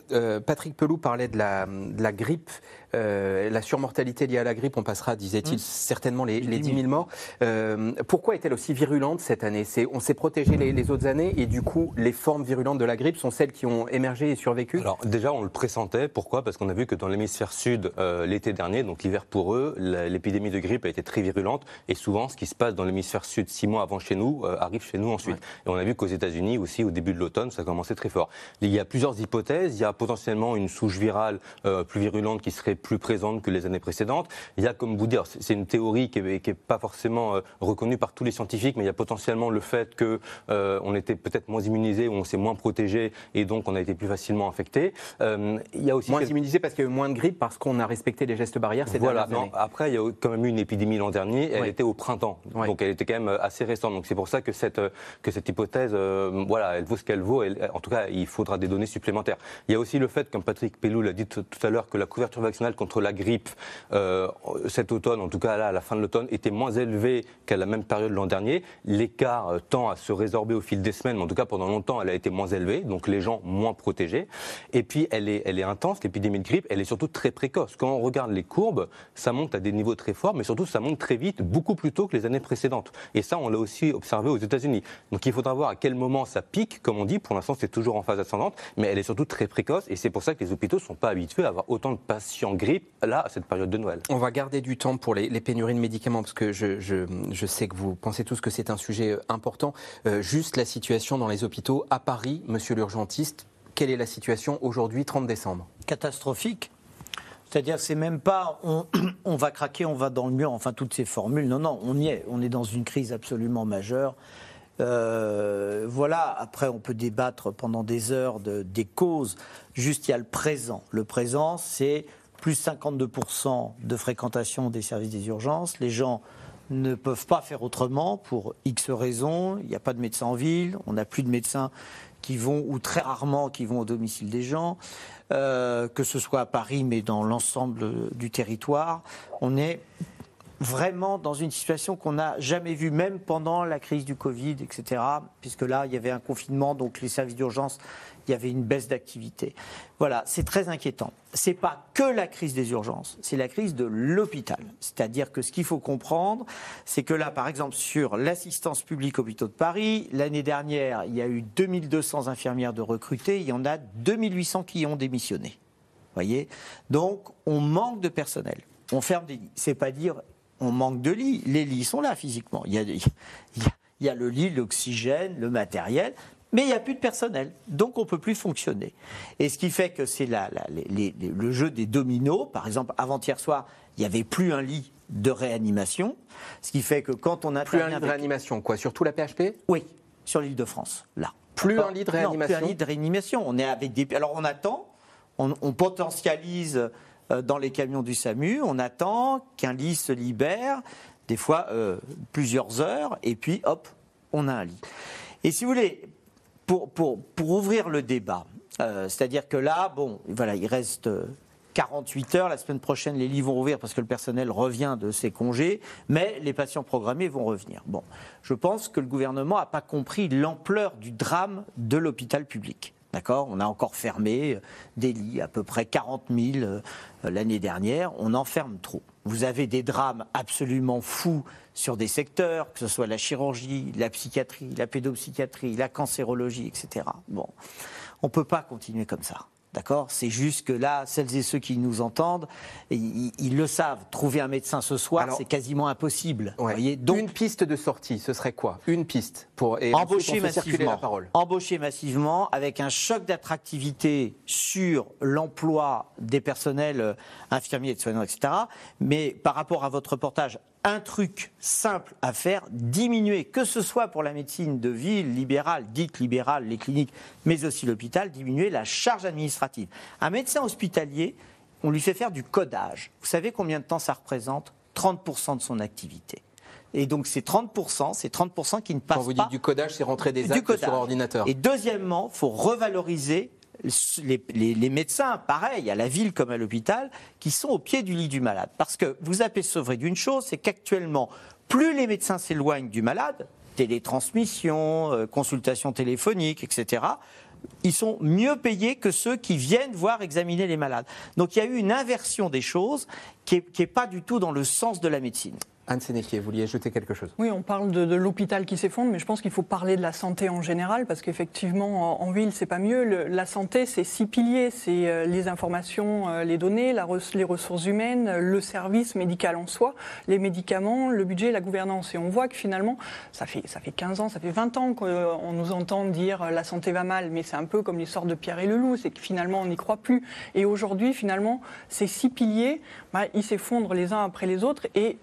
Patrick Pelou parlait de la, grippe. Euh, la surmortalité liée à la grippe, on passera, disait-il, mmh. certainement les, les 10 000 morts. Euh, pourquoi est-elle aussi virulente cette année? On s'est protégé les, autres années et du coup, les formes virulentes de la grippe sont celles qui ont émergé et survécu?
Alors déjà, on le pressentait. Pourquoi? Parce qu'on a vu que dans l'hémisphère sud, euh, l'été dernier, donc l'hiver pour eux, l'épidémie de grippe a été très virulente. Et souvent, ce qui se passe dans l'hémisphère sud six mois avant chez nous, arrive chez nous ensuite. Et on a vu qu'aux États-Unis aussi, au début de l'automne, ça a commencé très fort. Il y a plusieurs hypothèses. Il y a potentiellement une souche virale plus virulente qui serait plus présente que les années précédentes. Il y a, comme vous dire, c'est une théorie qui n'est pas forcément euh, reconnue par tous les scientifiques, mais il y a potentiellement le fait qu'on euh, était peut-être moins immunisé ou on s'est moins protégé et donc on a été plus facilement infecté.
Euh, il y a aussi moins immunisé parce qu'il y a eu moins de grippe parce qu'on a respecté les gestes barrières ces voilà, dernières années.
Après, il y a quand même eu une épidémie l'an dernier. Elle était au printemps, donc elle était quand même assez récente. Donc c'est pour ça que cette que cette hypothèse, voilà, elle vaut ce qu'elle vaut. en tout cas, il faudra des données supplémentaires. Il y a aussi le fait, comme Patrick Pellou l'a dit tout à l'heure, que la couverture vaccinale contre la grippe euh, cet automne, en tout cas là, à la fin de l'automne, était moins élevée qu'à la même période l'an dernier. L'écart euh, tend à se résorber au fil des semaines, mais en tout cas pendant longtemps, elle a été moins élevée, donc les gens moins protégés. Et puis elle est, elle est intense, l'épidémie de grippe, elle est surtout très précoce. Quand on regarde les courbes, ça monte à des niveaux très forts, mais surtout ça monte très vite, beaucoup plus tôt que les années précédentes. Et ça, on l'a aussi observé aux États-Unis. Donc il faudra voir à quel moment ça pique, comme on dit. Pour l'instant, c'est toujours en phase ascendante, mais elle est surtout très précoce, et c'est pour ça que les hôpitaux ne sont pas habitués à avoir autant de patients grippe là à cette période de Noël.
On va garder du temps pour les, pénuries de médicaments parce que je, sais que vous pensez tous que c'est un sujet euh, important. Euh, juste la situation dans les hôpitaux à Paris, monsieur l'urgentiste, quelle est la situation aujourd'hui, 30 décembre?
Catastrophique. C'est-à-dire, c'est même pas <clears throat> on, va craquer, on va dans le mur, enfin toutes ces formules. Non, non, on y est. On est dans une crise absolument majeure. Euh, voilà, après on peut débattre pendant des heures des causes. Juste, il y a le présent. Le présent, c'est plus 52% de fréquentation des services des urgences. Les gens ne peuvent pas faire autrement pour X raisons. Il n'y a pas de médecins en ville, on n'a plus de médecins qui vont, ou très rarement, qui vont au domicile des gens, euh, que ce soit à Paris, mais dans l'ensemble du territoire. On est vraiment dans une situation qu'on n'a jamais vue, même pendant la crise du Covid, etc., puisque là, il y avait un confinement, donc les services d'urgence il y avait une baisse d'activité. Voilà, c'est très inquiétant. C'est pas que la crise des urgences, c'est la crise de l'hôpital. C'est-à-dire que ce qu'il faut comprendre, c'est que là, par exemple, sur l'assistance publique hôpitaux de Paris, l'année dernière, il y a eu 2200 infirmières de recrutées, il y en a 2800 qui ont démissionné. Voyez? Donc, on manque de personnel. On ferme des lits. C'est pas dire on manque de lits. Les lits sont là physiquement. <laughs> Il y a, il y a le lit, l'oxygène, le matériel, mais il n'y a plus de personnel, donc on ne peut plus fonctionner. Et ce qui fait que c'est le jeu des dominos. Par exemple, avant-hier soir, il n'y avait plus un lit de réanimation, ce qui fait que quand on a
plus un lit de réanimation, quoi, sur tout la PHP
Oui, sur l'île de France, là.
Plus un lit de réanimation.
plus un lit de réanimation. On est avec des. Alors on attend, on, potentialise dans les camions du SAMU, on attend qu'un lit se libère, des fois euh, plusieurs heures, et puis hop, on a un lit. Et si vous voulez, pour, pour, pour ouvrir le débat, euh, c'est-à-dire que là, bon, voilà, il reste 48 heures. La semaine prochaine, les lits vont rouvrir parce que le personnel revient de ses congés, mais les patients programmés vont revenir. Bon, je pense que le gouvernement n'a pas compris l'ampleur du drame de l'hôpital public. D'accord? On a encore fermé euh, des lits, à peu près 40 000 euh, l'année dernière. On en ferme trop. Vous avez des drames absolument fous sur des secteurs, que ce soit la chirurgie, la psychiatrie, la pédopsychiatrie, la cancérologie, etc. Bon, on ne peut pas continuer comme ça. D'accord C'est juste que là, celles et ceux qui nous entendent, ils, le savent. Trouver un médecin ce soir, c'est quasiment impossible.
Voyez Donc, une piste de sortie, ce serait quoi? Une piste pour
embaucher massivement. La parole. Embaucher massivement avec un choc d'attractivité sur l'emploi des personnels euh, infirmiers, de soignants, etc. Mais par rapport à votre reportage, un truc simple à faire, diminuer, que ce soit pour la médecine de ville libérale, dite libérale, les cliniques, mais aussi l'hôpital, diminuer la charge administrative. Un médecin hospitalier, on lui fait faire du codage. Vous savez combien de temps ça représente? 30% de son activité. Et donc c'est 30%, c'est 30% qui ne passent pas.
Quand vous dites du codage, c'est rentrer des actes sur ordinateur.
Et deuxièmement, il faut revaloriser les, médecins, pareil, à la ville comme à l'hôpital, qui sont au pied du lit du malade. Parce que vous apercevrez d'une chose, c'est qu'actuellement, plus les médecins s'éloignent du malade, télétransmission, euh, consultation téléphonique, etc., ils sont mieux payés que ceux qui viennent voir examiner les malades. Donc il y a eu une inversion des choses qui n'est pas du tout dans le sens de la médecine.
Anne Sénéquier, vous vouliez ajouter quelque chose?
Oui, on parle de, l'hôpital qui s'effondre, mais je pense qu'il faut parler de la santé en général, parce qu'effectivement, en, ville, c'est pas mieux. la santé, c'est six piliers. C'est euh, les informations, euh, les données, les ressources humaines, le service médical en soi, les médicaments, le budget, la gouvernance. Et on voit que finalement, ça fait, ça fait 15 ans, ça fait 20 ans qu'on nous entend dire euh, la santé va mal, mais c'est un peu comme l'histoire de Pierre et le loup, c'est que finalement, on n'y croit plus. Et aujourd'hui, finalement, ces six piliers, bah, ils s'effondrent les uns après les autres. Et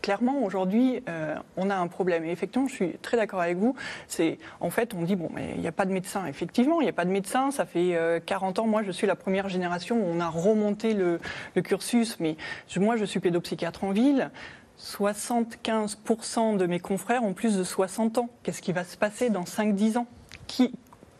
clairement, aujourd'hui, euh, on a un problème. Et effectivement, je suis très d'accord avec vous. C'est en fait, on dit bon, mais il n'y a pas de médecin. Effectivement, il n'y a pas de médecin. Ça fait 40 euh, ans. Moi, je suis la première génération où on a remonté le, cursus. Mais moi, je suis pédopsychiatre en ville. 75% de mes confrères ont plus de 60 ans. Qu'est-ce qui va se passer dans 5-10 ans?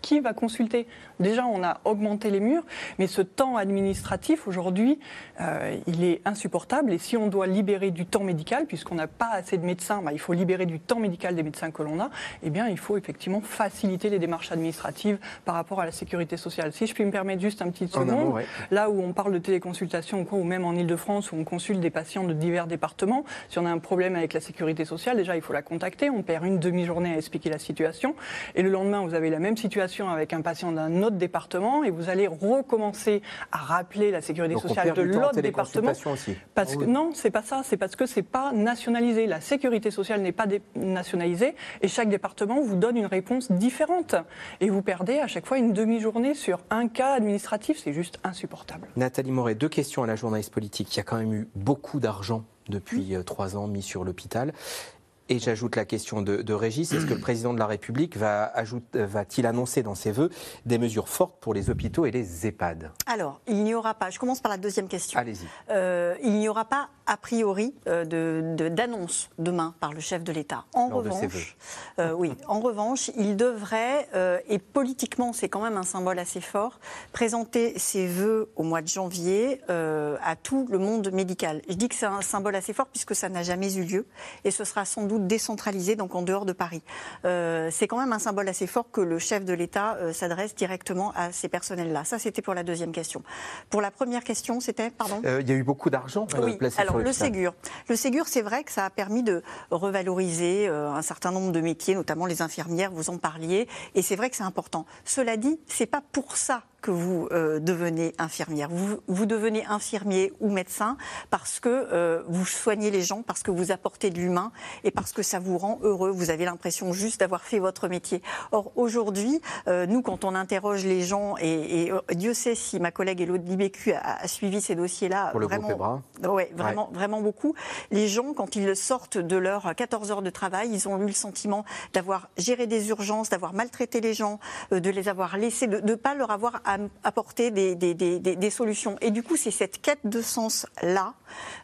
Qui va consulter Déjà, on a augmenté les murs, mais ce temps administratif, aujourd'hui, euh, il est insupportable. Et si on doit libérer du temps médical, puisqu'on n'a pas assez de médecins, bah, il faut libérer du temps médical des médecins que l'on a, eh bien, il faut effectivement faciliter les démarches administratives par rapport à la sécurité sociale. Si je puis me permettre juste un petit seconde, là où on parle de téléconsultation ou même en Ile-de-France, où on consulte des patients de divers départements, si on a un problème avec la sécurité sociale, déjà, il faut la contacter. On perd une demi-journée à expliquer la situation. Et le lendemain, vous avez la même situation avec un patient d'un autre département et vous allez recommencer à rappeler la sécurité sociale de l'autre département.
Aussi.
Parce que non, c'est pas ça. C'est parce que c'est pas nationalisé. La sécurité sociale n'est pas nationalisée et chaque département vous donne une réponse différente. Et vous perdez à chaque fois une demi-journée sur un cas administratif. C'est juste insupportable.
Nathalie Moret, deux questions à la journaliste politique. Il y a quand même eu beaucoup d'argent depuis euh, trois ans mis sur l'hôpital. Et j'ajoute la question de, Régis. Est-ce que le président de la République va, va-t-il annoncer dans ses voeux des mesures fortes pour les hôpitaux et les EHPAD?
Alors, il n'y aura pas, je commence par la deuxième question.
Allez-y.
Euh, il n'y aura pas, a priori, euh, d'annonce demain par le chef de l'État. En revanche, euh, oui, en revanche, il devrait, et politiquement, c'est quand même un symbole assez fort, présenter ses voeux au mois de janvier à tout le monde médical. Je dis que c'est un symbole assez fort puisque ça n'a jamais eu lieu et ce sera sans doute décentralisé, donc en dehors de Paris. Euh, c'est quand même un symbole assez fort que le chef de l'État euh, s'adresse directement à ces personnels-là. Ça, c'était pour la deuxième question. Pour la première question, c'était, pardon
euh, Il y a eu beaucoup d'argent
oui. placé Alors, le Ségur. Le Ségur, c'est vrai que ça a permis de revaloriser un certain nombre de métiers, notamment les infirmières, vous en parliez, et c'est vrai que c'est important. Cela dit, c'est pas pour ça que vous euh, devenez infirmière. Vous, vous, devenez infirmier ou médecin parce que euh, vous soignez les gens, parce que vous apportez de l'humain et parce que ça vous rend heureux. Vous avez l'impression juste d'avoir fait votre métier. Or, aujourd'hui, euh, nous, quand on interroge les gens, et, Dieu sait si ma collègue Elodie Bécu a, suivi ces dossiers-là,
vraiment,
ouais, vraiment, vraiment beaucoup, les gens, quand ils sortent de leurs 14 heures de travail, ils ont eu le sentiment d'avoir géré des urgences, d'avoir maltraité les gens, de les avoir laissés, de ne pas leur avoir apporter des, des, solutions. Et du coup, c'est cette quête de sens-là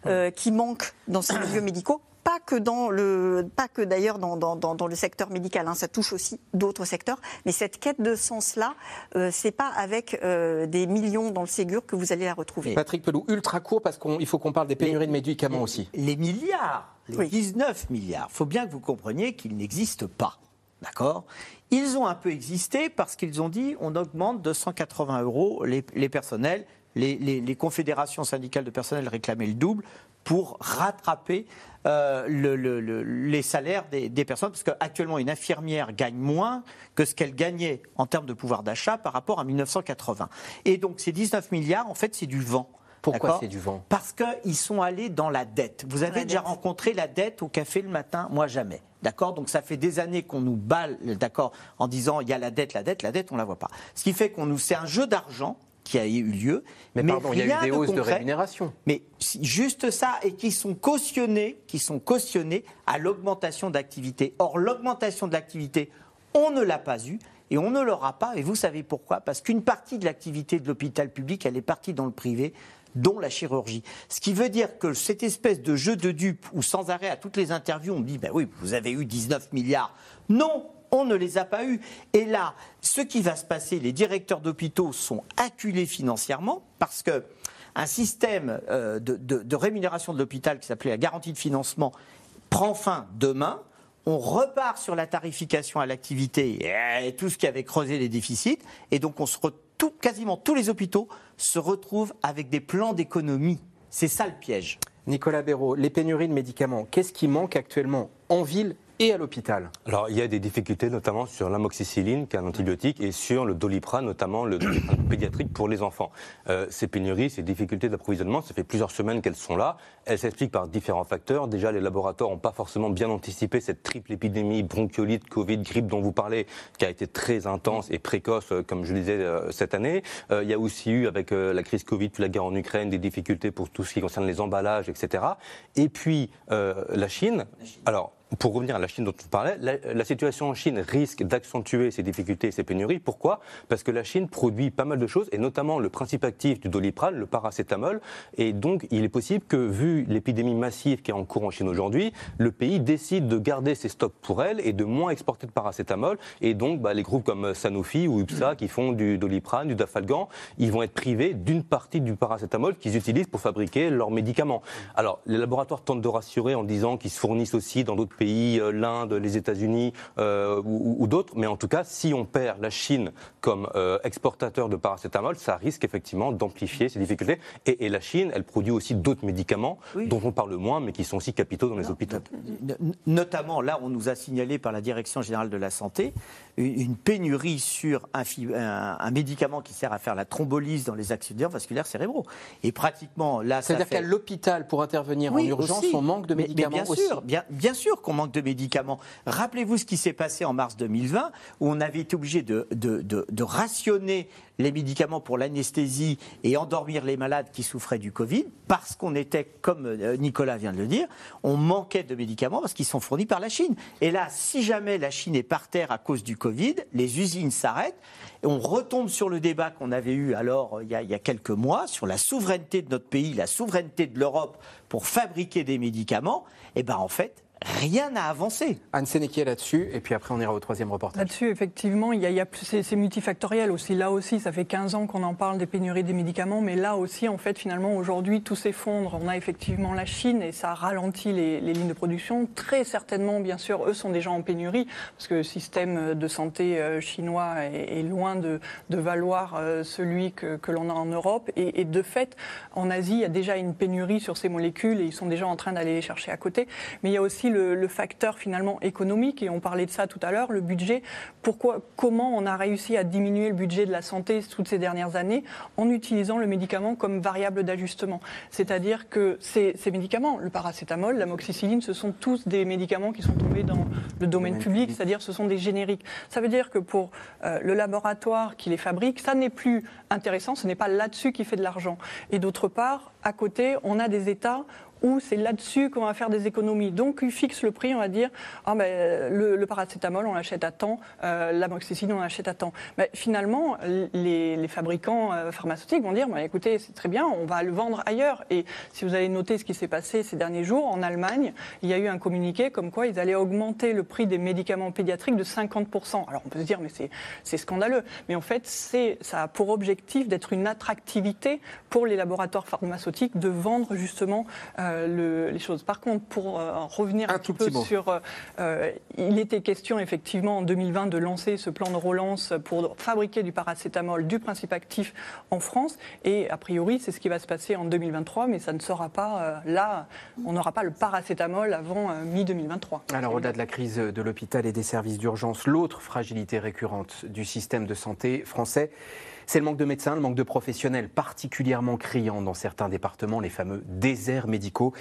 euh, qui manque dans ces milieux médicaux pas que dans le, pas que d'ailleurs dans, dans, dans, le secteur médical, hein, ça touche aussi d'autres secteurs, mais cette quête de sens-là, euh, c'est pas avec euh, des millions dans le Ségur que vous allez la retrouver.
Patrick Pelou, ultra court parce qu'il faut qu'on parle des pénuries de médicaments aussi.
Les milliards, les 19 milliards, faut bien que vous compreniez qu'ils n'existent pas. D'accord? Ils ont un peu existé parce qu'ils ont dit on augmente de 180 euros les, personnels. Les, confédérations syndicales de personnel réclamaient le double pour rattraper euh, les salaires des, des personnes, parce qu'actuellement, une infirmière gagne moins que ce qu'elle gagnait en termes de pouvoir d'achat par rapport à 1980. Et donc, ces 19 milliards, en fait, c'est du vent.
Pourquoi c'est du vent
Parce qu'ils sont allés dans la dette. Vous avez déjà rencontré la dette au café le matin? Moi, jamais. D'accord? Donc ça fait des années qu'on nous balle, d'accord, en disant il y a la dette, la dette, la dette, on la voit pas. Ce qui fait qu'on nous, c'est un jeu d'argent qui a eu lieu.
Mais, pardon, il y a eu des hausses de, rémunération.
Mais juste ça, et qui sont cautionnés, qui sont cautionnés à l'augmentation d'activité. Or, l'augmentation de l'activité, on ne l'a pas eu. Et on ne l'aura pas, et vous savez pourquoi? Parce qu'une partie de l'activité de l'hôpital public, elle est partie dans le privé, dont la chirurgie. Ce qui veut dire que cette espèce de jeu de dupes où sans arrêt à toutes les interviews on dit ben oui, vous avez eu 19 milliards. Non, on ne les a pas eus. Et là, ce qui va se passer, les directeurs d'hôpitaux sont acculés financièrement parce que un système euh, de, rémunération de l'hôpital qui s'appelait la garantie de financement prend fin demain on repart sur la tarification à l'activité et tout ce qui avait creusé les déficits, et donc on se tout, quasiment tous les hôpitaux se retrouvent avec des plans d'économie. C'est ça le piège.
Nicolas Béraud, les pénuries de médicaments, qu'est-ce qui manque actuellement en ville et à l'hôpital
Alors, il y a des difficultés, notamment sur l'amoxicilline, qui est un antibiotique, et sur le doliprane, notamment le doliprane <coughs> pédiatrique pour les enfants. Euh, ces pénuries, ces difficultés d'approvisionnement, ça fait plusieurs semaines qu'elles sont là. Elles s'expliquent par différents facteurs. Déjà, les laboratoires n'ont pas forcément bien anticipé cette triple épidémie, bronchiolite, Covid, grippe dont vous parlez, qui a été très intense et précoce, euh, comme je le disais, euh, cette année. il y a aussi eu, avec la crise Covid, puis la guerre en Ukraine, des difficultés pour tout ce qui concerne les emballages, etc. Et puis, la Chine. Alors, pour revenir à la Chine dont tu parlais, la, situation en Chine risque d'accentuer ces difficultés et ces pénuries. Pourquoi? Parce que la Chine produit pas mal de choses, et notamment le principe actif du doliprane, le paracétamol. Et donc, il est possible que, vu l'épidémie massive qui est en cours en Chine aujourd'hui, le pays décide de garder ses stocks pour elle et de moins exporter de paracétamol. Et donc, bah, les groupes comme Sanofi ou UPSA qui font du doliprane, du dafalgan, ils vont être privés d'une partie du paracétamol qu'ils utilisent pour fabriquer leurs médicaments. Alors, les laboratoires tentent de rassurer en disant qu'ils se fournissent aussi dans d'autres pays, euh, l'Inde, les États-Unis euh, ou, d'autres. Mais en tout cas, si on perd la Chine comme euh, exportateur de paracétamol, ça risque effectivement d'amplifier ces difficultés. Et, la Chine, elle produit aussi d'autres médicaments dont on parle moins, mais qui sont aussi capitaux dans les hôpitaux.
Notamment, là, on nous a signalé par la Direction générale de la santé une pénurie sur un, un, médicament qui sert à faire la thrombolyse dans les accidents vasculaires cérébraux. Et pratiquement, là,
C'est-à-dire qu'à l'hôpital, pour intervenir en urgence, on manque de médicaments
bien Sûr, bien, bien sûr qu'on manque de médicaments. Rappelez-vous ce qui s'est passé en mars 2020, où on avait été obligé de, de, de, rationner les médicaments pour l'anesthésie et endormir les malades qui souffraient du Covid, parce qu'on était, comme euh, Nicolas vient de le dire, on manquait de médicaments parce qu'ils sont fournis par la Chine. Et là, si jamais la Chine est par terre à cause du Covid, les usines s'arrêtent et on retombe sur le débat qu'on avait eu alors il y, a, il y, a, quelques mois sur la souveraineté de notre pays, la souveraineté de l'Europe pour fabriquer des médicaments. Et ben en fait, rien n'a avancé.
Anne Sénéquier là-dessus, et puis après on ira au troisième reportage.
Là-dessus, effectivement, il y a, c'est, multifactoriel aussi. Là aussi, ça fait 15 ans qu'on en parle des pénuries des médicaments, mais là aussi, en fait, finalement, aujourd'hui, tout s'effondre. On a effectivement la Chine et ça ralentit les, lignes de production. Très certainement, bien sûr, eux sont déjà en pénurie, parce que le système de santé euh, chinois est, loin de, valoir euh, celui que, l'on a en Europe. Et, de fait, en Asie, il y a déjà une pénurie sur ces molécules et ils sont déjà en train d'aller les chercher à côté. Mais il y a aussi le, facteur finalement économique, et on parlait de ça tout à l'heure, le budget. Pourquoi, comment on a réussi à diminuer le budget de la santé toutes ces dernières années en utilisant le médicament comme variable d'ajustement? C'est-à-dire que ces, médicaments, le paracétamol, l'amoxicilline, ce sont tous des médicaments qui sont tombés dans le domaine public, c'est-à-dire ce sont des génériques. Ça veut dire que pour euh, le laboratoire qui les fabrique, ça n'est plus intéressant, ce n'est pas là-dessus qu'il fait de l'argent. Et d'autre part, à côté, on a des États où c'est là-dessus qu'on va faire des économies. Donc, ils fixent le prix, on va dire, ah, ben, le, paracétamol, on l'achète à temps, euh, l'amoxicilline, on l'achète à temps. Mais finalement, les, fabricants euh, pharmaceutiques vont dire, écoutez, c'est très bien, on va le vendre ailleurs. Et si vous avez noté ce qui s'est passé ces derniers jours, en Allemagne, il y a eu un communiqué comme quoi ils allaient augmenter le prix des médicaments pédiatriques de 50%. Alors, on peut se dire, mais c'est scandaleux. Mais en fait, ça a pour objectif d'être une attractivité pour les laboratoires pharmaceutiques de vendre justement euh, euh, les choses. Par contre, pour euh, revenir un, petit peu sur, euh, il était question effectivement en 2020 de lancer ce plan de relance pour fabriquer du paracétamol, du principe actif en France, et a priori c'est ce qui va se passer en 2023, mais ça ne sera pas là, on n'aura pas le paracétamol avant mi-2023.
Alors au-delà de la crise de l'hôpital et des services d'urgence, l'autre fragilité récurrente du système de santé français, c'est le manque de médecins, le manque de professionnels particulièrement criant dans certains départements, les fameux déserts médicaux.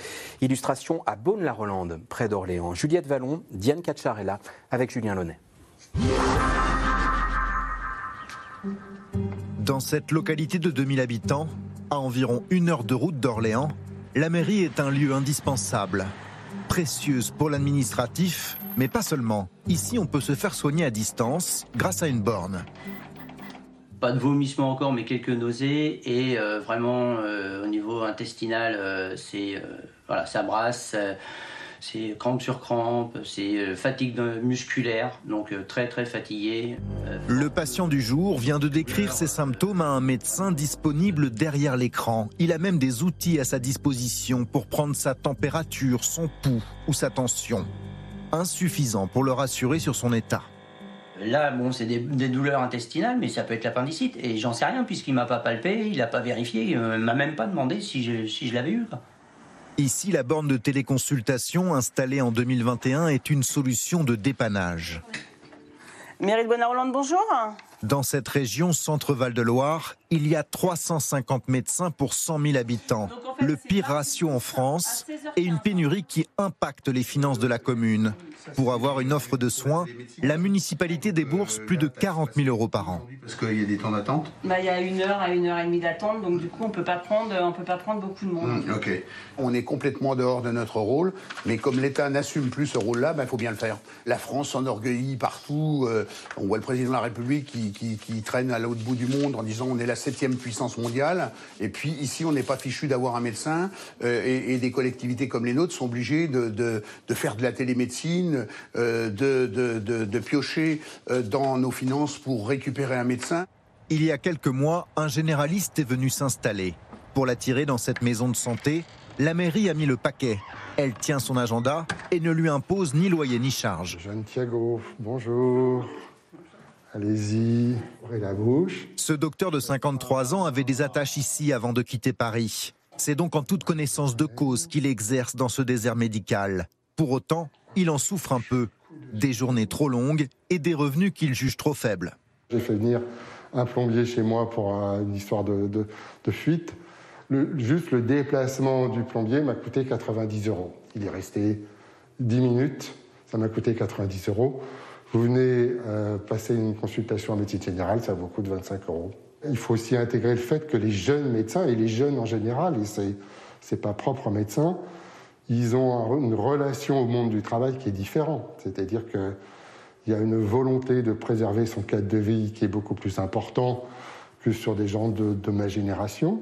Illustration à Beaune-la-Rolande, près d'Orléans. Juliette Vallon, Diane Cacciarella avec Julien Launay.
Dans cette localité de 2000 habitants, à environ une heure de route d'Orléans, la mairie est un lieu indispensable, précieuse pour l'administratif, mais pas seulement. Ici, on peut se faire soigner à distance grâce à une borne
pas de vomissement encore, mais quelques nausées. Et euh, vraiment, euh, au niveau intestinal, euh, c'est voilà, ça brasse, c'est crampe sur crampe, c'est fatigue musculaire, donc très très fatigué.
Le patient du jour vient de décrire ses symptômes à un médecin disponible derrière l'écran. Il a même des outils à sa disposition pour prendre sa température, son pouls ou sa tension. insuffisant pour le rassurer sur son état.
Là, bon, c'est des, douleurs intestinales, mais ça peut être l'appendicite. Et j'en sais rien, puisqu'il m'a pas palpé, il n'a pas vérifié, il m'a même pas demandé si je, si je l'avais eu.
Ici, la borne de téléconsultation installée en 2021 est une solution de dépannage.
Mairie de Bonne-Hollande, bonjour.
Dans cette région Centre-Val de Loire, il y a 350 médecins pour 100 000 habitants. le pire ratio en France et une pénurie qui impacte les finances de la commune. Pour avoir une offre de soins, la municipalité débourse plus de 40 000 euros par an.
Parce qu'il y a des temps d'attente
bah, Il y a une heure à une heure et demie d'attente, donc du coup on ne peut pas prendre beaucoup de monde.
Hum, ok. On est complètement dehors de notre rôle, mais comme l'État n'assume plus ce rôle-là, il bah, faut bien le faire. La France s'enorgueillit partout. Euh, on voit le président de la République qui, qui traîne à l'autre bout du monde en disant on est la septième puissance mondiale. Et puis ici, on n'est pas fichu d'avoir un médecin euh, et, des collectivités comme les nôtres sont obligées de, de, faire de la télémédecine, euh, de, de, piocher euh, dans nos finances pour récupérer un médecin.
Il y a quelques mois, un généraliste est venu s'installer. Pour l'attirer dans cette maison de santé, la mairie a mis le paquet. Elle tient son agenda et ne lui impose ni loyer ni charge.
Jeanne Thiago, bonjour. Allez-y, ouvrez la bouche.
Ce docteur de 53 ans avait des attaches ici avant de quitter Paris. C'est donc en toute connaissance de cause qu'il exerce dans ce désert médical. Pour autant, il en souffre un peu. Des journées trop longues et des revenus qu'il juge trop faibles.
J'ai fait venir un plombier chez moi pour une histoire de, fuite. juste le déplacement du plombier m'a coûté 90 euros. Il est resté 10 minutes, ça m'a coûté 90 euros. Vous venez euh, passer une consultation en médecine générale, ça vous coûte 25 euros. Il faut aussi intégrer le fait que les jeunes médecins, et les jeunes en général, et c'est, n'est pas propre aux médecins, ils ont une relation au monde du travail qui est différente. C'est-à-dire qu'il y a une volonté de préserver son cadre de vie qui est beaucoup plus important que sur des gens de ma génération.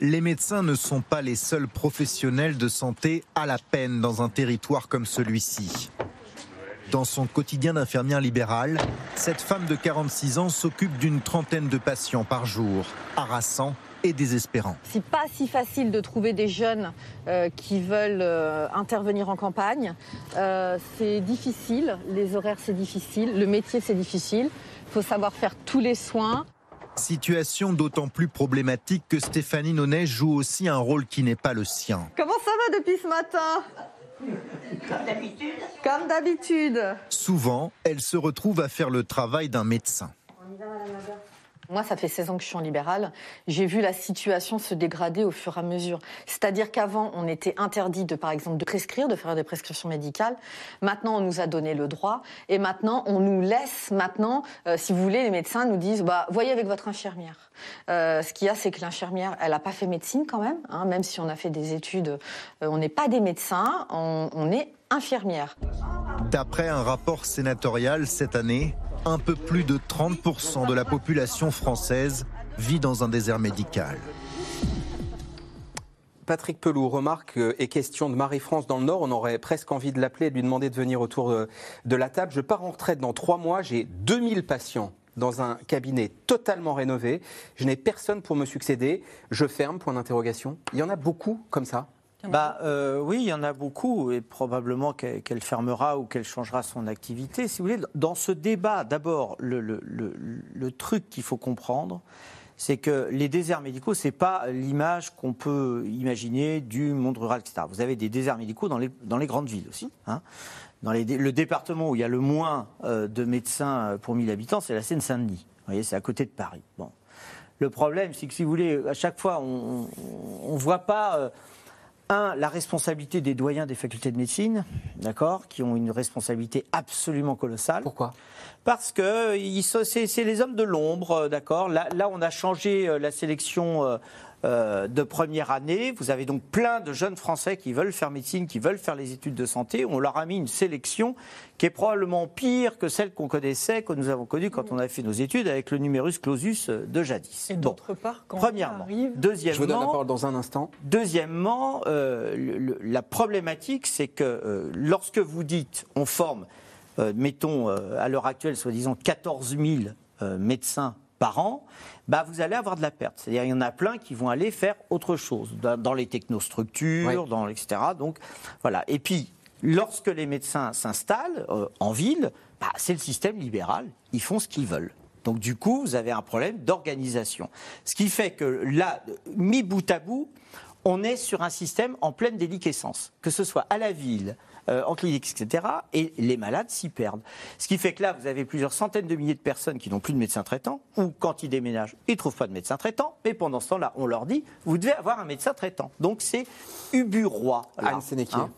Les médecins ne sont pas les seuls professionnels de santé à la peine dans un territoire comme celui-ci. Dans son quotidien d'infirmière libérale, cette femme de 46 ans s'occupe d'une trentaine de patients par jour, harassant et désespérant.
C'est pas si facile de trouver des jeunes euh, qui veulent euh, intervenir en campagne. Euh, c'est difficile, les horaires c'est difficile, le métier c'est difficile. Il faut savoir faire tous les soins.
Situation d'autant plus problématique que Stéphanie Nonnet joue aussi un rôle qui n'est pas le sien.
Comment ça va depuis ce matin?
Comme d'habitude.
Comme d'habitude.
Souvent, elle se retrouve à faire le travail d'un médecin.
Moi, ça fait 16 ans que je suis en libéral. J'ai vu la situation se dégrader au fur et à mesure. C'est-à-dire qu'avant, on était interdit de, par exemple, de prescrire, de faire des prescriptions médicales. Maintenant, on nous a donné le droit. Et maintenant, on nous laisse, maintenant, euh, si vous voulez, les médecins nous disent, bah, voyez avec votre infirmière. Euh, ce qu'il y a, c'est que l'infirmière, elle n'a pas fait médecine quand même, hein, même si on a fait des études. Euh, on n'est pas des médecins, on, on est infirmière.
D'après un rapport sénatorial cette année, un peu plus de 30% de la population française vit dans un désert médical.
Patrick Pelou remarque et question de Marie-France dans le Nord. On aurait presque envie de l'appeler et de lui demander de venir autour de, la table. Je pars en retraite dans trois mois. J'ai 2000 patients dans un cabinet totalement rénové. Je n'ai personne pour me succéder. Je ferme, point d'interrogation. Il y en a beaucoup comme ça?
Bah, euh, oui, il y en a beaucoup, et probablement qu'elle fermera ou qu'elle changera son activité. Si vous voulez, dans ce débat, d'abord, le, le, le, truc qu'il faut comprendre, c'est que les déserts médicaux, c'est pas l'image qu'on peut imaginer du monde rural, etc. Vous avez des déserts médicaux dans les, dans les grandes villes aussi. Hein. Dans les, le département où il y a le moins euh, de médecins pour 1000 habitants, c'est la Seine-Saint-Denis. Vous voyez, c'est à côté de Paris. Bon. Le problème, c'est que si vous voulez, à chaque fois, on ne voit pas. Euh, un, la responsabilité des doyens des facultés de médecine, d'accord, qui ont une responsabilité absolument colossale.
Pourquoi?
Parce que c'est les hommes de l'ombre, d'accord. Là, là, on a changé euh, la sélection euh, euh, de première année. Vous avez donc plein de jeunes Français qui veulent faire médecine, qui veulent faire les études de santé. On leur a mis une sélection qui est probablement pire que celle qu'on connaissait, que nous avons connue quand on a fait nos études avec le numerus clausus de jadis.
Et d'autre part, quand
premièrement,
arrive...
deuxièmement,
je vous donne la parole dans un instant.
Deuxièmement, euh, la problématique, c'est que euh, lorsque vous dites on forme, mettons à l'heure actuelle, soi-disant 14 000 médecins par an, bah vous allez avoir de la perte. C'est-à-dire il y en a plein qui vont aller faire autre chose, dans, les technostructures, dans, etc. Donc voilà. Et puis, Lorsque les médecins s'installent euh, en ville, bah, c'est le système libéral, ils font ce qu'ils veulent. Donc du coup, vous avez un problème d'organisation. Ce qui fait que là, mis bout à bout, on est sur un système en pleine déliquescence, que ce soit à la ville, euh, en clinique, etc. Et les malades s'y perdent. Ce qui fait que là, vous avez plusieurs centaines de milliers de personnes qui n'ont plus de médecin traitant, ou quand ils déménagent, ils ne trouvent pas de médecin traitant, mais pendant ce temps-là, on leur dit, vous devez avoir un médecin traitant. Donc c'est Ubu Roi.
Anne Sénéquier. Hein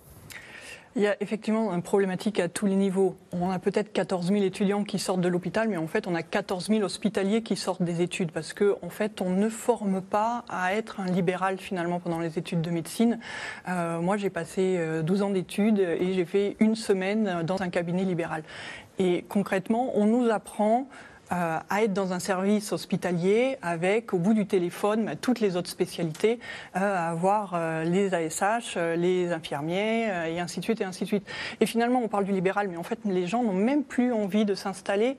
il y a effectivement une problématique à tous les niveaux. On a peut-être 14 000 étudiants qui sortent de l'hôpital, mais en fait, on a 14 000 hospitaliers qui sortent des études parce qu'en en fait, on ne forme pas à être un libéral finalement pendant les études de médecine. Euh, moi, j'ai passé 12 euh, ans d'études et j'ai fait une semaine dans un cabinet libéral. Et concrètement, on nous apprend euh, à être dans un service hospitalier avec, au bout du téléphone, bah, toutes les autres spécialités, euh, à avoir euh, les ASH, les infirmiers, et ainsi de suite, et ainsi de suite. Et finalement, on parle du libéral, mais en fait, les gens n'ont même plus envie de s'installer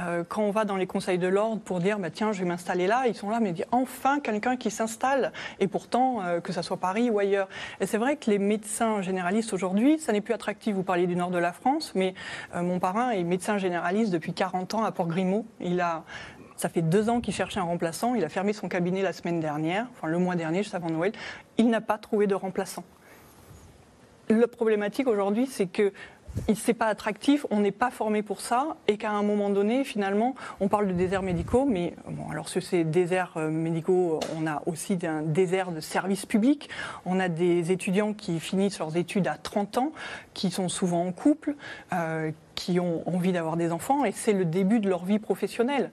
euh, quand on va dans les conseils de l'ordre pour dire bah, tiens, je vais m'installer là, ils sont là, mais enfin quelqu'un qui s'installe. Et pourtant, euh, que ce soit Paris ou ailleurs. Et c'est vrai que les médecins généralistes aujourd'hui, ça n'est plus attractif. Vous parliez du nord de la France, mais euh, mon parrain est médecin généraliste depuis 40 ans à Port-Grimaud. Il a ça fait deux ans qu'il cherchait un remplaçant. Il a fermé son cabinet la semaine dernière, enfin le mois dernier, juste avant Noël. Il n'a pas trouvé de remplaçant. La problématique aujourd'hui, c'est que c'est pas attractif, on n'est pas formé pour ça, et qu'à un moment donné, finalement, on parle de déserts médicaux, mais bon, alors sur ces déserts euh, médicaux, on a aussi un désert de services publics. On a des étudiants qui finissent leurs études à 30 ans, qui sont souvent en couple, euh, qui ont envie d'avoir des enfants, et c'est le début de leur vie professionnelle.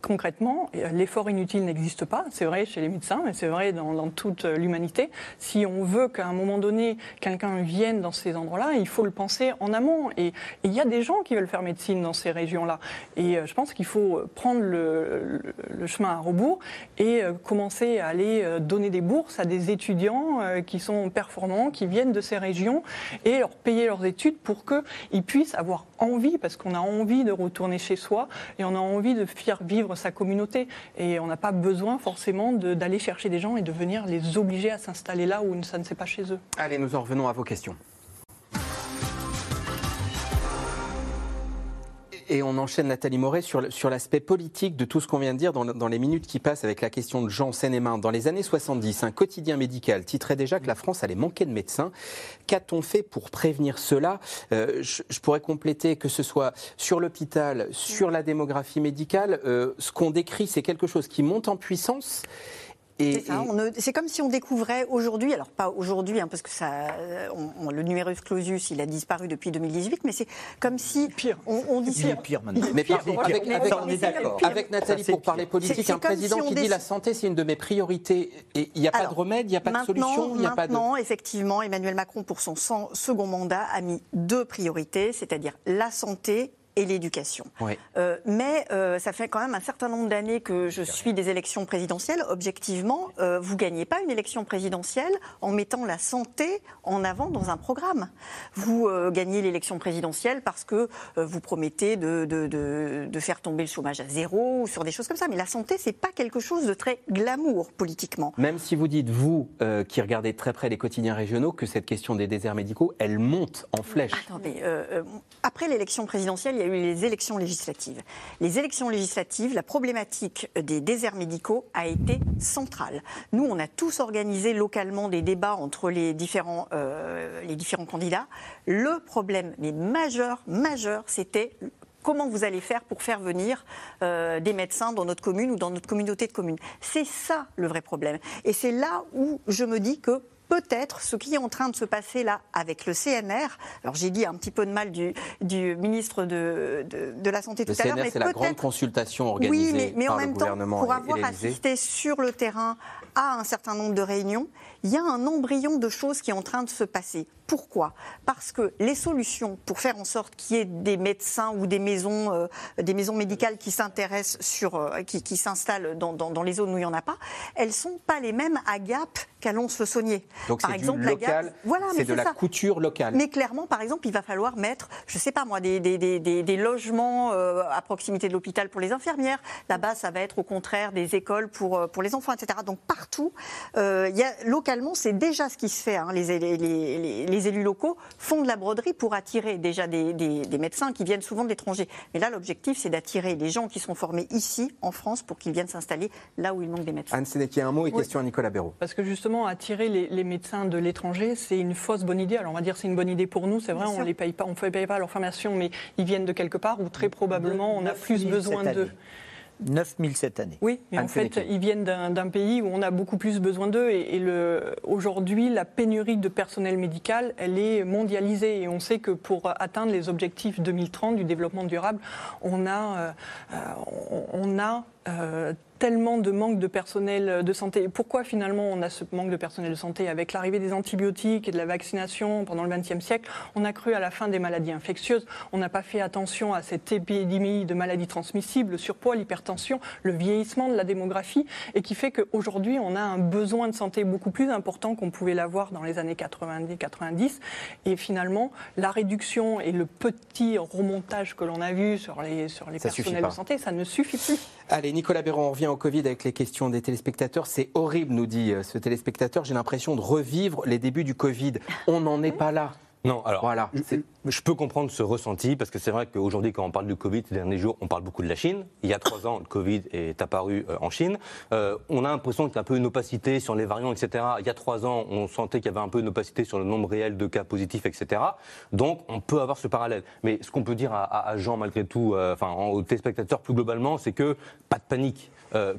Concrètement, l'effort inutile n'existe pas. C'est vrai chez les médecins, mais c'est vrai dans, toute l'humanité. Si on veut qu'à un moment donné, quelqu'un vienne dans ces endroits-là, il faut le penser en amont. Et il y a des gens qui veulent faire médecine dans ces régions-là. Et euh, je pense qu'il faut prendre le, chemin à rebours et euh, commencer à aller euh, donner des bourses à des étudiants qui sont performants, qui viennent de ces régions, et leur payer leurs études pour qu'ils puissent avoir envie, parce qu'on a envie de retourner chez soi et on a envie de faire vivre sa communauté. Et on n'a pas besoin forcément d'aller chercher des gens et de venir les obliger à s'installer là où ça ne s'est pas chez eux.
Allez, nous en revenons à vos questions. Et on enchaîne, Nathalie Moret, sur, l'aspect politique de tout ce qu'on vient de dire dans, les minutes qui passent avec la question de Jean Seine-et-Main. Dans les années 70, un quotidien médical titrait déjà que la France allait manquer de médecins. Qu'a-t-on fait pour prévenir cela? Euh, je, je, pourrais compléter que ce soit sur l'hôpital, sur la démographie médicale. Euh, ce qu'on décrit, c'est quelque chose qui monte en puissance
c'est comme si on découvrait aujourd'hui, alors pas aujourd'hui, hein, parce que ça, le numerus clausus, il a disparu depuis 2018, mais c'est comme si
pire.
on, dit
pire, pire maintenant.
Mais pire, avec, avec, Nathalie, pour parler politique, un président qui dit la santé, c'est une de mes priorités. Et il n'y a pas de remède, il n'y a pas de solution, il
a pas de. effectivement, Emmanuel Macron, pour son second mandat, a mis deux priorités, c'est-à-dire la santé et l'éducation. Euh, mais euh, ça fait quand même un certain nombre d'années que je suis des élections présidentielles. Objectivement, euh, vous gagnez pas une élection présidentielle en mettant la santé en avant dans un programme. Vous gagnez l'élection présidentielle parce que vous promettez de, de, de, faire tomber le chômage à zéro ou sur des choses comme ça. Mais la santé, c'est pas quelque chose de très glamour politiquement.
Même si vous dites, vous, qui regardez très près les quotidiens régionaux, que cette question des déserts médicaux, elle monte en flèche.
Attendez, après l'élection présidentielle, il y a eu les élections législatives. Les élections législatives, la problématique des déserts médicaux a été centrale. Nous, on a tous organisé localement des débats entre les différents, euh, candidats. Le problème, mais majeur, majeur, c'était comment vous allez faire pour faire venir euh, des médecins dans notre commune ou dans notre communauté de communes. C'est ça le vrai problème. Et c'est là où je me dis que peut-être ce qui est en train de se passer là avec le CNR. Alors j'ai dit un petit peu de mal du, du ministre de, de, la Santé tout à l'heure.
CNR, c'est la grande consultation organisée oui, mais, en même temps,
pour avoir assisté sur le terrain à un certain nombre de réunions, il y a un embryon de choses qui est en train de se passer. Pourquoi? Parce que les solutions pour faire en sorte qu'il y ait des médecins ou des maisons, euh, des maisons médicales qui s'intéressent sur, euh, qui, qui s'installent dans, dans, les zones où il n'y en a pas, elles sont pas les mêmes à Gap qu'à Lons-le-Saunier.
Donc par exemple, du local, voilà, c'est de la couture locale.
Mais clairement, par exemple, il va falloir mettre, je sais pas moi, des, des, des, des logements euh, à proximité de l'hôpital pour les infirmières. Là-bas, ça va être au contraire des écoles pour, pour les enfants, etc. Donc partout, il y a localement localement, c'est déjà ce qui se fait. Hein. Les, les, élus locaux font de la broderie pour attirer déjà des, médecins qui viennent souvent de l'étranger. Mais là, l'objectif, c'est d'attirer les gens qui sont formés ici, en France, pour qu'ils viennent s'installer là où il manque des médecins.
Anne Sénéquier, un mot et question à Nicolas Béraud.
Parce que justement, attirer les, médecins de l'étranger, c'est une fausse bonne idée. Alors on va dire c'est une bonne idée pour nous, c'est vrai, on ne paye pas, on ne paye pas leur formation, mais ils viennent de quelque part où très probablement on a plus besoin d'eux.
9 000 cette année.
Oui, mais en fait, ils viennent d'un pays où on a beaucoup plus besoin d'eux. Et, aujourd'hui, la pénurie de personnel médical, elle est mondialisée. Et on sait que pour atteindre les objectifs 2030 du développement durable, on a, euh, on a euh, tellement de manque de personnel de santé. pourquoi finalement on a ce manque de personnel de santé Avec l'arrivée des antibiotiques et de la vaccination pendant le XXe siècle, on a cru à la fin des maladies infectieuses. On n'a pas fait attention à cette épidémie de maladies transmissibles, le surpoids, l'hypertension, le vieillissement de la démographie, et qui fait qu'aujourd'hui on a un besoin de santé beaucoup plus important qu'on pouvait l'avoir dans les années 90-90. Et finalement, la réduction et le petit remontage que l'on a vu sur les, sur les personnels de santé, ça ne suffit plus.
Allez, Nicolas Béron, on revient au Covid avec les questions des téléspectateurs. C'est horrible, nous dit euh, ce téléspectateur. J'ai l'impression de revivre les débuts du Covid. On n'en est pas là.
Non, alors, voilà, je, peux comprendre ce ressenti parce que c'est vrai qu'aujourd'hui, quand on parle du Covid ces derniers jours, on parle beaucoup de la Chine. Il y a trois ans, le Covid est apparu euh, en Chine. Euh, on a l'impression qu'il y a un peu une opacité sur les variants, etc. Il y a trois ans, on sentait qu'il y avait un peu une opacité sur le nombre réel de cas positifs, etc. Donc, on peut avoir ce parallèle. Mais ce qu'on peut dire à, Jean, malgré tout, euh, enfin, aux téléspectateurs plus globalement, c'est que pas de panique.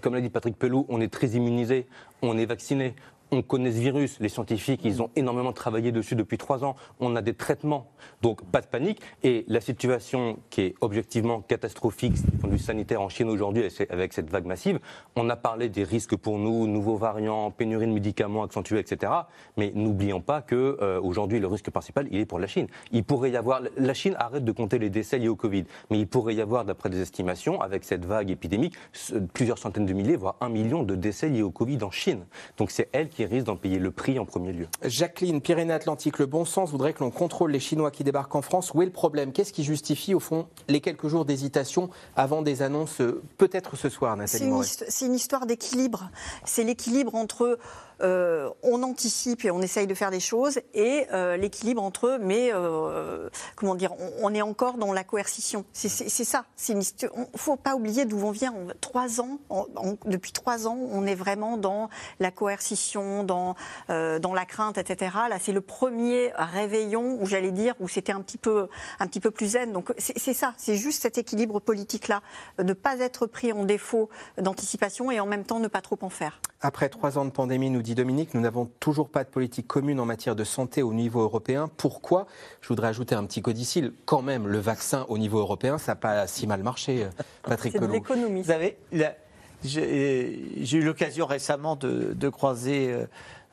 comme l'a dit Patrick Pelou, on est très immunisé, on est vacciné, on connaît ce virus. Les scientifiques, ils ont énormément travaillé dessus depuis trois ans. On a des traitements. Donc, pas de panique. Et la situation qui est objectivement catastrophique du point de vue sanitaire en Chine aujourd'hui, avec cette vague massive, on a parlé des risques pour nous, nouveaux variants, pénurie de médicaments accentués, etc. Mais n'oublions pas que euh, aujourd'hui, le risque principal, il est pour la Chine. Il pourrait y avoir, la Chine arrête de compter les décès liés au Covid. Mais il pourrait y avoir, d'après des estimations, avec cette vague épidémique, plusieurs centaines de milliers, voire un million de décès liés au Covid en Chine. Donc, c'est elle qui qui risque d'en payer le prix en premier lieu.
Jacqueline, Pyrénées-Atlantiques, le bon sens voudrait que l'on contrôle les Chinois qui débarquent en France. Où est le problème? Qu'est-ce qui justifie, au fond, les quelques jours d'hésitation avant des annonces, euh, peut-être ce soir, Nathalie
C'est une, histoire d'équilibre. C'est l'équilibre entre euh, on anticipe et on essaye de faire des choses, et euh, l'équilibre entre eux, mais comment dire, on, est encore dans la coercition. C'est ça. Il ne faut pas oublier d'où on vient. trois ans, depuis trois ans, on est vraiment dans la coercition, dans, dans la crainte, etc. Là, c'est le premier réveillon où j'allais dire où c'était un petit peu un petit peu plus zen. Donc c'est ça. C'est juste cet équilibre politique là, ne pas être pris en défaut d'anticipation et en même temps ne pas trop en faire.
Après trois ans de pandémie, nous dit Dominique, nous n'avons toujours pas de politique commune en matière de santé au niveau européen. Pourquoi? Je voudrais ajouter un petit codicile. Quand même, le vaccin au niveau européen, ça n'a pas si mal marché, euh, <laughs> Patrick
C'est de l'économie. Vous savez,
j'ai eu l'occasion récemment de, de croiser euh,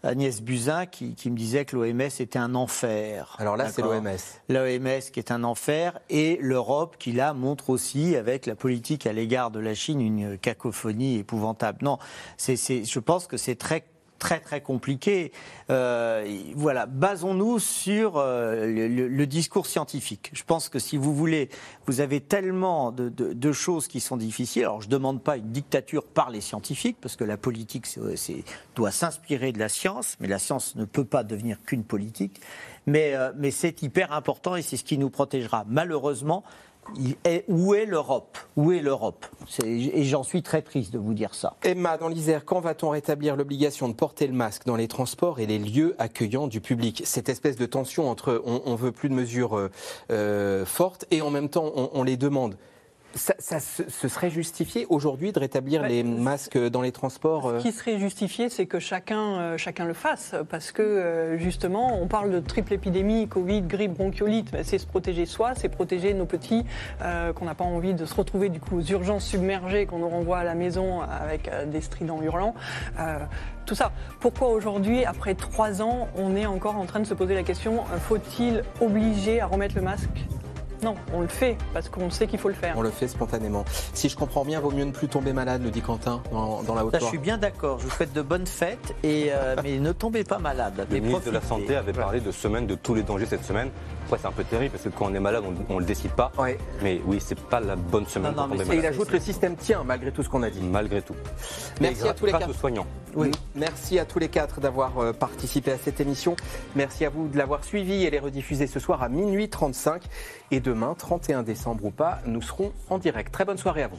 Agnès Buzyn qui, me disait que l'OMS était un enfer.
Alors là, c'est l'OMS.
L'OMS qui est un enfer et l'Europe qui là montre aussi avec la politique à l'égard de la Chine une cacophonie épouvantable. Non, c'est, je pense que c'est très très très compliqué. Euh, voilà, basons-nous sur euh, le, discours scientifique. Je pense que si vous voulez, vous avez tellement de, choses qui sont difficiles. Alors je ne demande pas une dictature par les scientifiques, parce que la politique doit s'inspirer de la science, mais la science ne peut pas devenir qu'une politique. Mais, euh, mais c'est hyper important et c'est ce qui nous protégera. Malheureusement, où est l'Europe? Où est l'Europe? Et j'en suis très triste de vous dire ça.
Emma, dans l'Isère, quand va-t-on rétablir l'obligation de porter le masque dans les transports et les lieux accueillants du public? Cette espèce de tension entre on, ne veut plus de mesures euh, euh, fortes et en même temps on les demande. Ça, ce serait justifié aujourd'hui de rétablir les masques dans les transports
Ce euh qui serait justifié, c'est que chacun, euh, chacun le fasse, parce que euh, justement, on parle de triple épidémie, Covid, grippe, bronchiolite, c'est se protéger soi, c'est protéger nos petits, qu'on n'a pas envie de se retrouver du coup aux urgences submergées, qu'on nous renvoie à la maison avec des stridents hurlants. tout ça. Pourquoi aujourd'hui, après trois ans, on est encore en train de se poser la question faut-il obliger à remettre le masque non, on le fait parce qu'on sait qu'il faut le faire.
On le fait spontanément. Si je comprends bien, vaut mieux ne plus tomber malade, nous dit Quentin, dans, la Haute-Loire.
Je suis bien d'accord. Je vous souhaite de bonnes fêtes, et, euh, <laughs> mais ne tombez pas malade.
Le ministre de la Santé avait parlé de semaine de tous les dangers cette semaine. Après, c'est un peu terrible parce que quand on est malade, on ne le décide pas. Mais oui, c'est pas la bonne semaine
non, non, il ajoute le système tient malgré tout ce qu'on a dit.
Malgré tout.
Merci à tous les quatre.
soignants.
Oui. Merci à tous les quatre d'avoir euh, participé à cette émission. Merci à vous de l'avoir suivi. Elle est rediffusée ce soir à minuit 35. Et demain, 31 décembre ou pas, nous serons en direct. Très bonne soirée à vous.